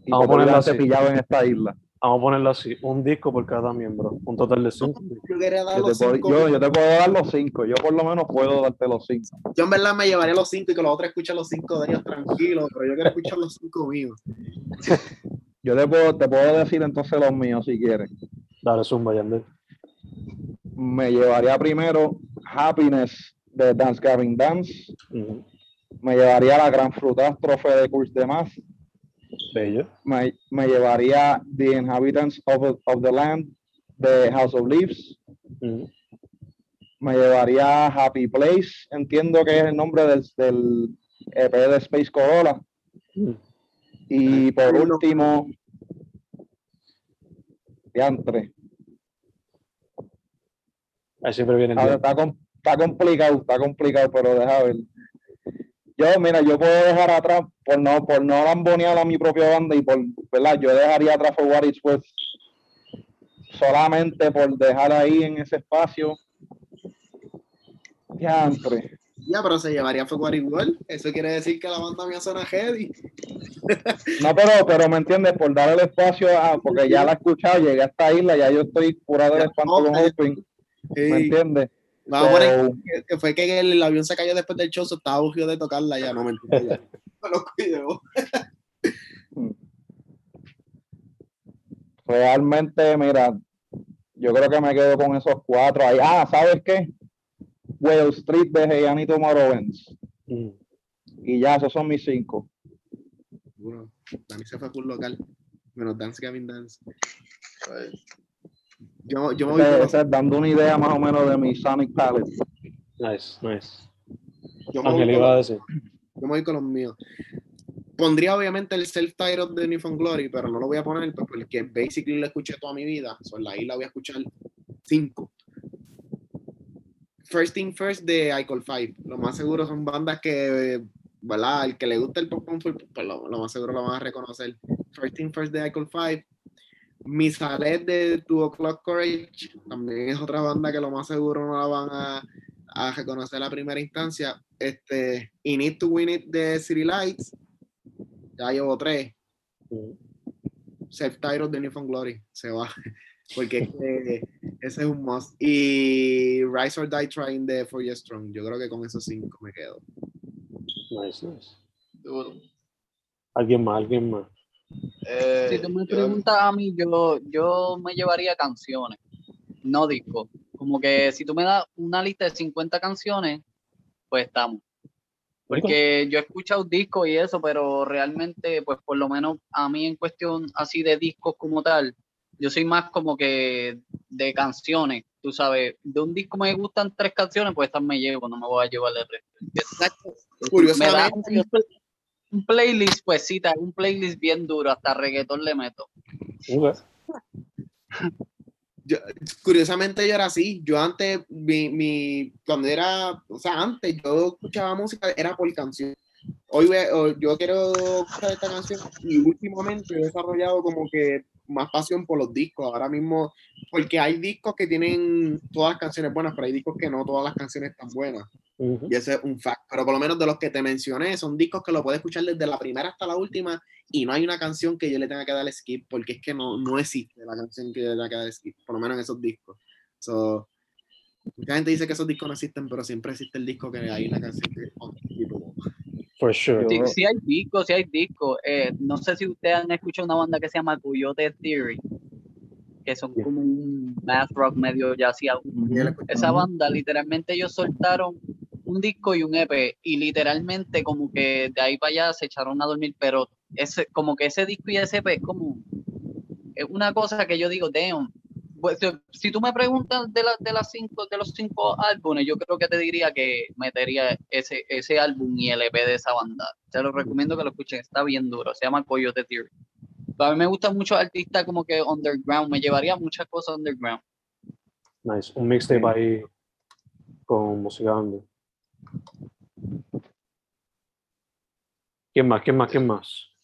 Vamos a ponerlo así. cepillado en esta isla. Vamos a ponerlo así, un disco por cada miembro, un total de cinco. Yo quería dar Yo los te, puedo, cinco. yo, yo te puedo dar los cinco. Yo por lo menos puedo darte los cinco. Yo en verdad me llevaría los cinco y que los otros escuchen los cinco de ellos tranquilos, pero yo quiero escuchar los cinco míos. Yo te puedo, te puedo decir entonces los míos si quieres. Dale, zumba, Yandel. Me llevaría primero Happiness de Dance Gavin Dance. Me llevaría la Gran Frutástrofe de Kurs de Más. Bello. Me, me llevaría The Inhabitants of, of the Land de House of Leaves. Me llevaría Happy Place. Entiendo que es el nombre del, del EP de Space Corolla. Y por último, diantre. Ahí siempre vienen A ver, diez. está, com- está complicado, está complicado, pero deja ver. Yo, mira, yo puedo dejar atrás, por no, por no lambonear a mi propia banda y por, ¿verdad? Yo dejaría atrás For What It's Worth solamente por dejar ahí en ese espacio. Diantre. Ya, pero se llevaría Fuego igual. Eso quiere decir que la banda mía suena heavy. No, pero, pero me entiendes, por dar el espacio a, porque ya la he escuchado, llegué a esta isla, ya yo estoy curado del espanto con Hoping, ¿me entiendes? Vamos a poner que, fue que el, avión se cayó después del show, estaba aburrido de tocarla ya, no me entiendo. ya. Me lo cuido. realmente, mira, yo creo que me quedo con esos cuatro ahí. Ah, ¿sabes qué? Wall Street de Anito Morowens. Ujú. Y ya, esos son mis cinco. Bueno, Dani se fue por local. Menos Dance Gavin Dance. Pues, Yo, yo me voy dando una idea más o menos de mi Sonic Palette. Nice, nice. yo me voy Ángel con iba a los- decir. yo me voy con los míos. Pondría obviamente el self-titled de New Found Glory, pero no lo voy a poner porque basically lo escuché toda mi vida. So, en la isla voy a escuchar cinco. First Thing First de Icon 5. Lo más seguro son bandas que, ¿verdad? El que le gusta el pop punk, pues lo, lo más seguro lo van a reconocer. First Thing First de Icon 5. Misalet de Two O'Clock Courage también es otra banda que lo más seguro no la van a, a reconocer a primera instancia. Este, y Need to Win It de City Lights. Ya llevo tres. Ujú. Self-Titled de New Found Glory. Se va. Porque es que ese es un must. Y Rise or Die Trying de For You Strong. Yo creo que con esos cinco me quedo. Nice, nice. duro. Alguien más, alguien más. Eh, Si tú me yo- preguntas a mí, yo, yo me llevaría canciones, no discos. Como que si tú me das una lista de 50 canciones, pues estamos. Porque yo he escuchado discos y eso, pero realmente, pues por lo menos a mí en cuestión así de discos como tal, yo soy más como que de canciones, tú sabes, de un disco me gustan tres canciones, pues estas me llevo, no me voy a llevar el resto. Me da Curiosamente, un, pl- un playlist, pues sí, te hago un playlist bien duro, hasta reggaetón le meto. Yo- curiosamente yo era así. Yo antes, mi, mi- cuando era, o sea, antes yo escuchaba música, era por canción. Hoy o- yo quiero escuchar esta canción y últimamente he desarrollado como que más pasión por los discos. Ahora mismo, porque hay discos que tienen todas las canciones buenas, pero hay discos que no todas las canciones están buenas. Y ese es un fact. Pero por lo menos de los que te mencioné, son discos que lo puedes escuchar desde la primera hasta la última y no hay una canción que yo le tenga que dar skip porque es que no, no existe la canción que yo le tenga que dar skip, por lo menos en esos discos. So, mucha gente dice que esos discos no existen, pero siempre existe el disco que hay una canción que. For sure. Sí, hay discos, sí hay discos. Eh, no sé si ustedes han escuchado una banda que se llama Coyote Theory, que son como un math rock medio escucha- Esa banda, literalmente ellos soltaron un disco y un EP y literalmente como que de ahí para allá se echaron a dormir, pero ese, como que ese disco y ese EP es como es una cosa que yo digo, damn. Pues, si- tú me preguntas de, la- de, las cinco, de los cinco álbumes, yo creo que te diría que metería ese, ese álbum y el EP de esa banda. Te lo recomiendo que lo escuchen, está bien duro, se llama Coyote Theory. A mí me gustan muchos artistas como que underground, me llevaría muchas cosas underground. Nice. Un mixtape ahí con música. ¿Quién más? ¿Quién más? ¿Quién más?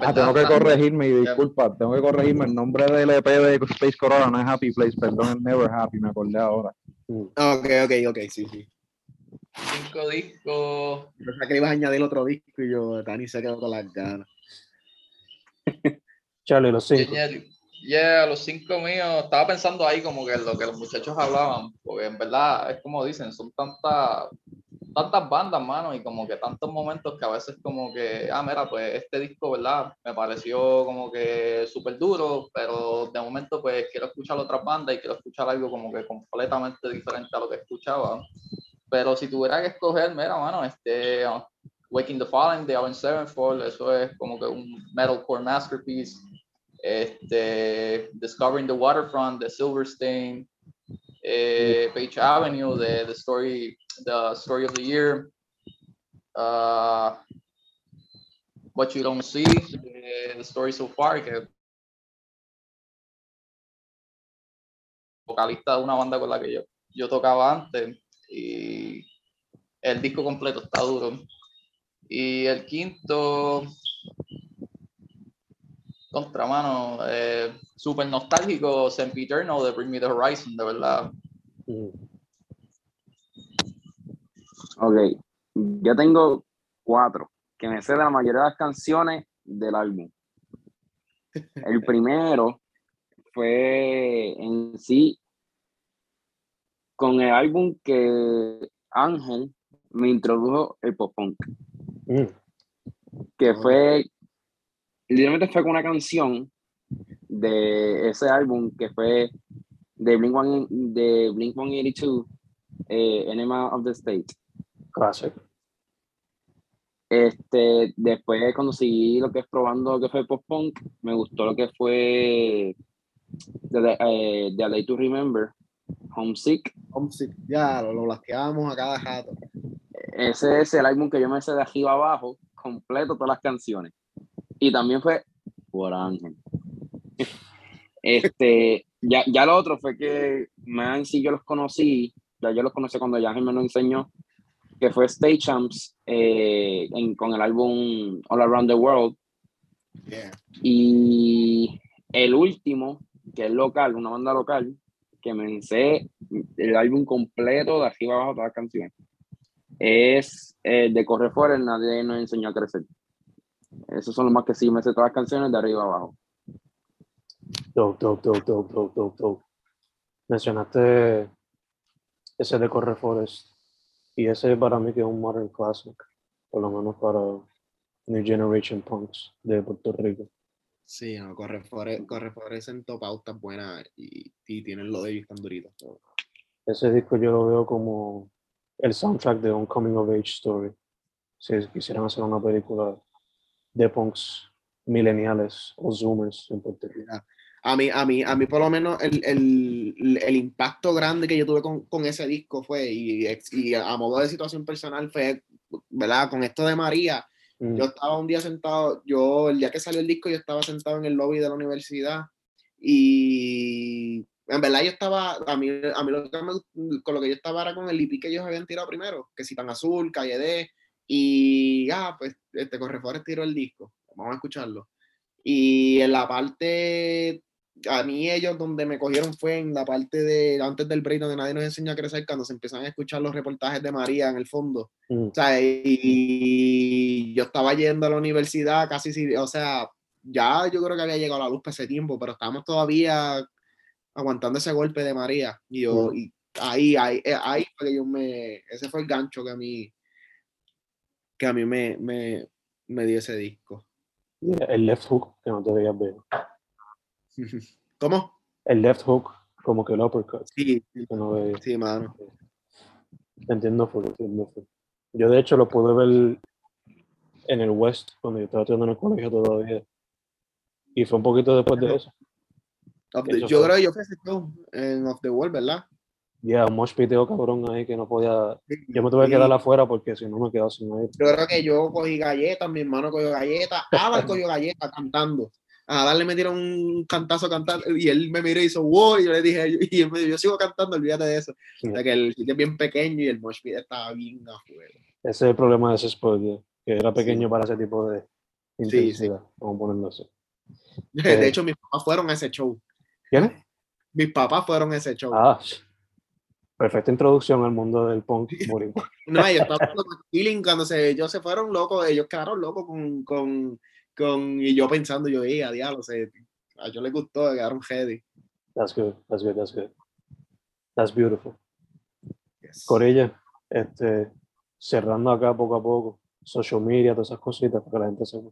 Ah, tengo que corregirme y disculpa, tengo que corregirme. El nombre del EP de Space Corona no es Happy Place, perdón, es Never Happy, me acordé ahora. Ok, ok, ok, sí, sí. cinco discos. Yo pensaba que le ibas a añadir otro disco y yo, Dani se quedó con las ganas. Charlie, los cinco. Yeah, yeah, los cinco míos, estaba pensando ahí como que lo que los muchachos hablaban, porque en verdad es como dicen, son tantas tantas bandas, mano, y como que tantos momentos que a veces como que, ah, mira, pues este disco, ¿verdad? Me pareció como que súper duro, pero de momento pues quiero escuchar otras bandas y quiero escuchar algo como que completamente diferente a lo que escuchaba. Pero si tuviera que escoger, mira, mano, este, uh, Waking the Fallen de Avenged Sevenfold, eso es como que un metalcore masterpiece. Este, Discovering the Waterfront de Silverstein, eh, Page Avenue de The Story, The Story of the Year, uh, What You Don't See, de The Story So Far, vocalista de una banda con la que yo, yo tocaba antes y el disco completo está duro. Y el quinto, contramano, eh, súper nostálgico, Sempiterno de Bring Me the Horizon, de verdad. Mm. Ok, yo tengo cuatro, que me sé de la mayoría de las canciones del álbum. El primero fue en sí con el álbum que Ángel me introdujo el pop punk, Mm. que fue, literalmente fue con una canción de ese álbum que fue de Blink, One, de Blink 182, eh, Enema of the State. Classic. Este, después cuando seguí lo que es probando lo que fue pop punk, me gustó lo que fue de, eh, The Day to Remember, Homesick. Homesick, ya, lo, lo blasqueábamos a cada jato. Ese es el álbum que yo me sé de arriba abajo, completo todas las canciones. Y también fue por Ángel. Este, ya, ya lo otro fue que Man sí yo los conocí, ya yo los conocí cuando Ángel me lo enseñó, que fue Stay Champs eh, en- con el álbum All Around the World. Yeah. Y el último, que es local, una banda local, que me sé el álbum completo de arriba abajo todas las canciones, es eh, de Corre Fuera, nadie nos enseñó a crecer. Esos son los más que sí me sé todas las canciones de arriba abajo. Dope, dope, dope, dope, dope, dope, dope. Mencionaste ese de Corre Forest. Y ese para mí que es un modern classic. Por lo menos para New Generation Punks de Puerto Rico. Sí, no, corre por corre por sentó pautas buenas y, y tienen lo de ellos tan duritos. Ese disco yo lo veo como el soundtrack de un coming of age story. Si quisieran hacer una película de punks millennials o zoomers en Puerto Rico. A mí, a mí, a mí por lo menos el, el, el impacto grande que yo tuve con, con ese disco fue, y, y a modo de situación personal fue, ¿verdad? Con esto de María, Mm, yo estaba un día sentado, yo el día que salió el disco, yo estaba sentado en el lobby de la universidad y en verdad yo estaba, a mí, a mí lo que me- con lo que yo estaba era con el IP que ellos habían tirado primero, que si tan azul, Calle D, y ah, pues este Correfores tiró el disco, vamos a escucharlo. Y en la parte, a mí ellos donde me cogieron fue en la parte de, antes del break donde nadie nos enseña a crecer, cuando se empiezan a escuchar los reportajes de María en el fondo. mm, O sea, y yo estaba yendo a la universidad casi, si- o sea, ya yo creo que había llegado la luz para ese tiempo, pero estábamos todavía aguantando ese golpe de María. Y yo, Mm. y ahí, ahí, eh, ahí fue que yo me, ese fue el gancho que a mí, que a mí me, me, me dio ese disco. el left hook, que no te veías ver. ¿Cómo? El left hook, como que el uppercut, Sí, sí, sí, mano. Entiendo full, entiendo full. Yo de hecho lo pude ver en el West cuando yo estaba estudiando en el colegio todavía. Y fue un poquito después de eso. The- yo fue. creo que yo fui show en Off the Wall, ¿verdad? Ya, un mosh piteo cabrón ahí que no podía. Yo me tuve que quedar afuera porque si no me quedaba sin aire. Yo creo que yo cogí galletas, mi hermano cogió galletas, Alan cogió galletas cantando. A Alan le metieron un cantazo cantando y él me miró y hizo wow, y yo le dije, y él me dijo, yo sigo cantando, olvídate de eso. O sea, que el sitio es bien pequeño y el mosh pit estaba bien afuera. Ese es el problema de ese spot, que era pequeño para ese tipo de Sí, sí. intensidad. Vamos a ponerlo así. De Eh. hecho, mis papás fueron a ese show. ¿Quién? Mis papás fueron a ese show. Ah, Perfecta introducción al mundo del punk boricua. No, ellos estaban con Killing cuando se, ellos se fueron locos, ellos quedaron locos con, con, con y yo pensando, yo, eh, a diablo, se, a ellos les gustó, quedaron heavy. That's good, that's good, that's good. That's beautiful. Yes. Corella, este, cerrando acá poco a poco, social media, todas esas cositas, para que la gente sepa.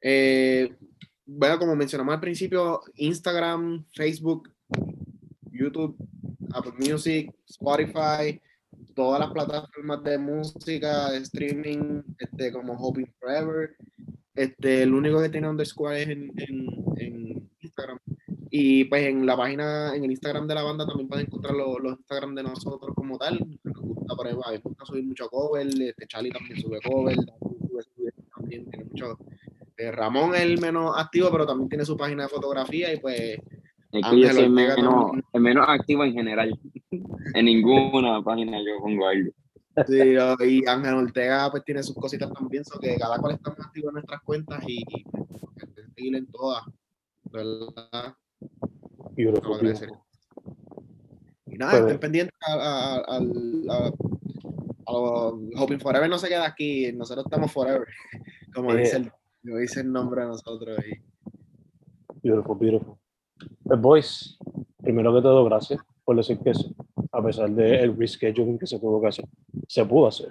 Eh, bueno, como mencionamos al principio, Instagram, Facebook, YouTube, Apple Music, Spotify, todas las plataformas de música, de streaming, este, como Hoping Forever. Este, el único que tiene underscore es en, en, en Instagram. Y pues en la página, en el Instagram de la banda también pueden encontrar los, los Instagram de nosotros como tal. Nos gusta, por ejemplo, gusta subir mucho cover, este Charlie también sube cover, también tiene mucho. eh, Ramón es el menos activo, pero también tiene su página de fotografía y pues Es que yo Ángel soy Ortega menos, el menos activo en general. En ninguna página yo pongo algo. Sí, y Ángel Ortega pues tiene sus cositas también, so que cada cual estamos activos en nuestras cuentas y, y pues, seguir en todas, ¿verdad? Beautiful. Y nada, Pues- estén pendientes a, a, a, a- a los- Hoping Forever no se queda aquí, nosotros estamos forever, como Eh. dice, el, como dice el nombre de nosotros. Y, Beautiful, beautiful. Pues, boys, primero que todo, gracias por decir que sí, a pesar del rescheduling que se tuvo que hacer, se pudo hacer.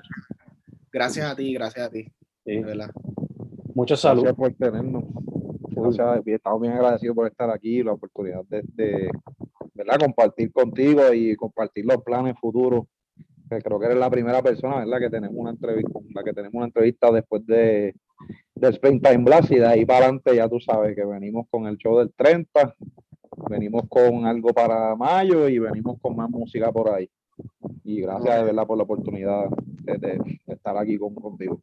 gracias a ti, gracias a ti, ¿sí? de verdad. Mucha salud. Gracias por tenernos. Gracias, y estamos bien agradecidos por estar aquí y la oportunidad de, de, ¿verdad? compartir contigo y compartir los planes futuros. Que creo que eres la primera persona ¿verdad? que tenemos una entrevista, con la que tenemos una entrevista después de, de Springtime Blast y de ahí para adelante ya tú sabes que venimos con el show del 30, venimos con algo para mayo y venimos con más música por ahí. Y gracias de verdad por la oportunidad de, de- de estar aquí con, contigo.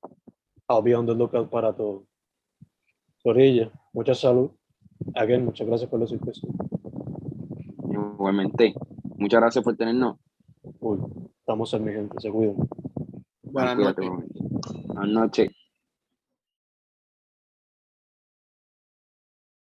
I'll be on the lookout para todo. Sorilla, mucha salud. Again, muchas gracias por que sí. Igualmente. Muchas gracias por tenernos. Uy, estamos en mi gente, se cuidan. Buenas noches. Buenas noches.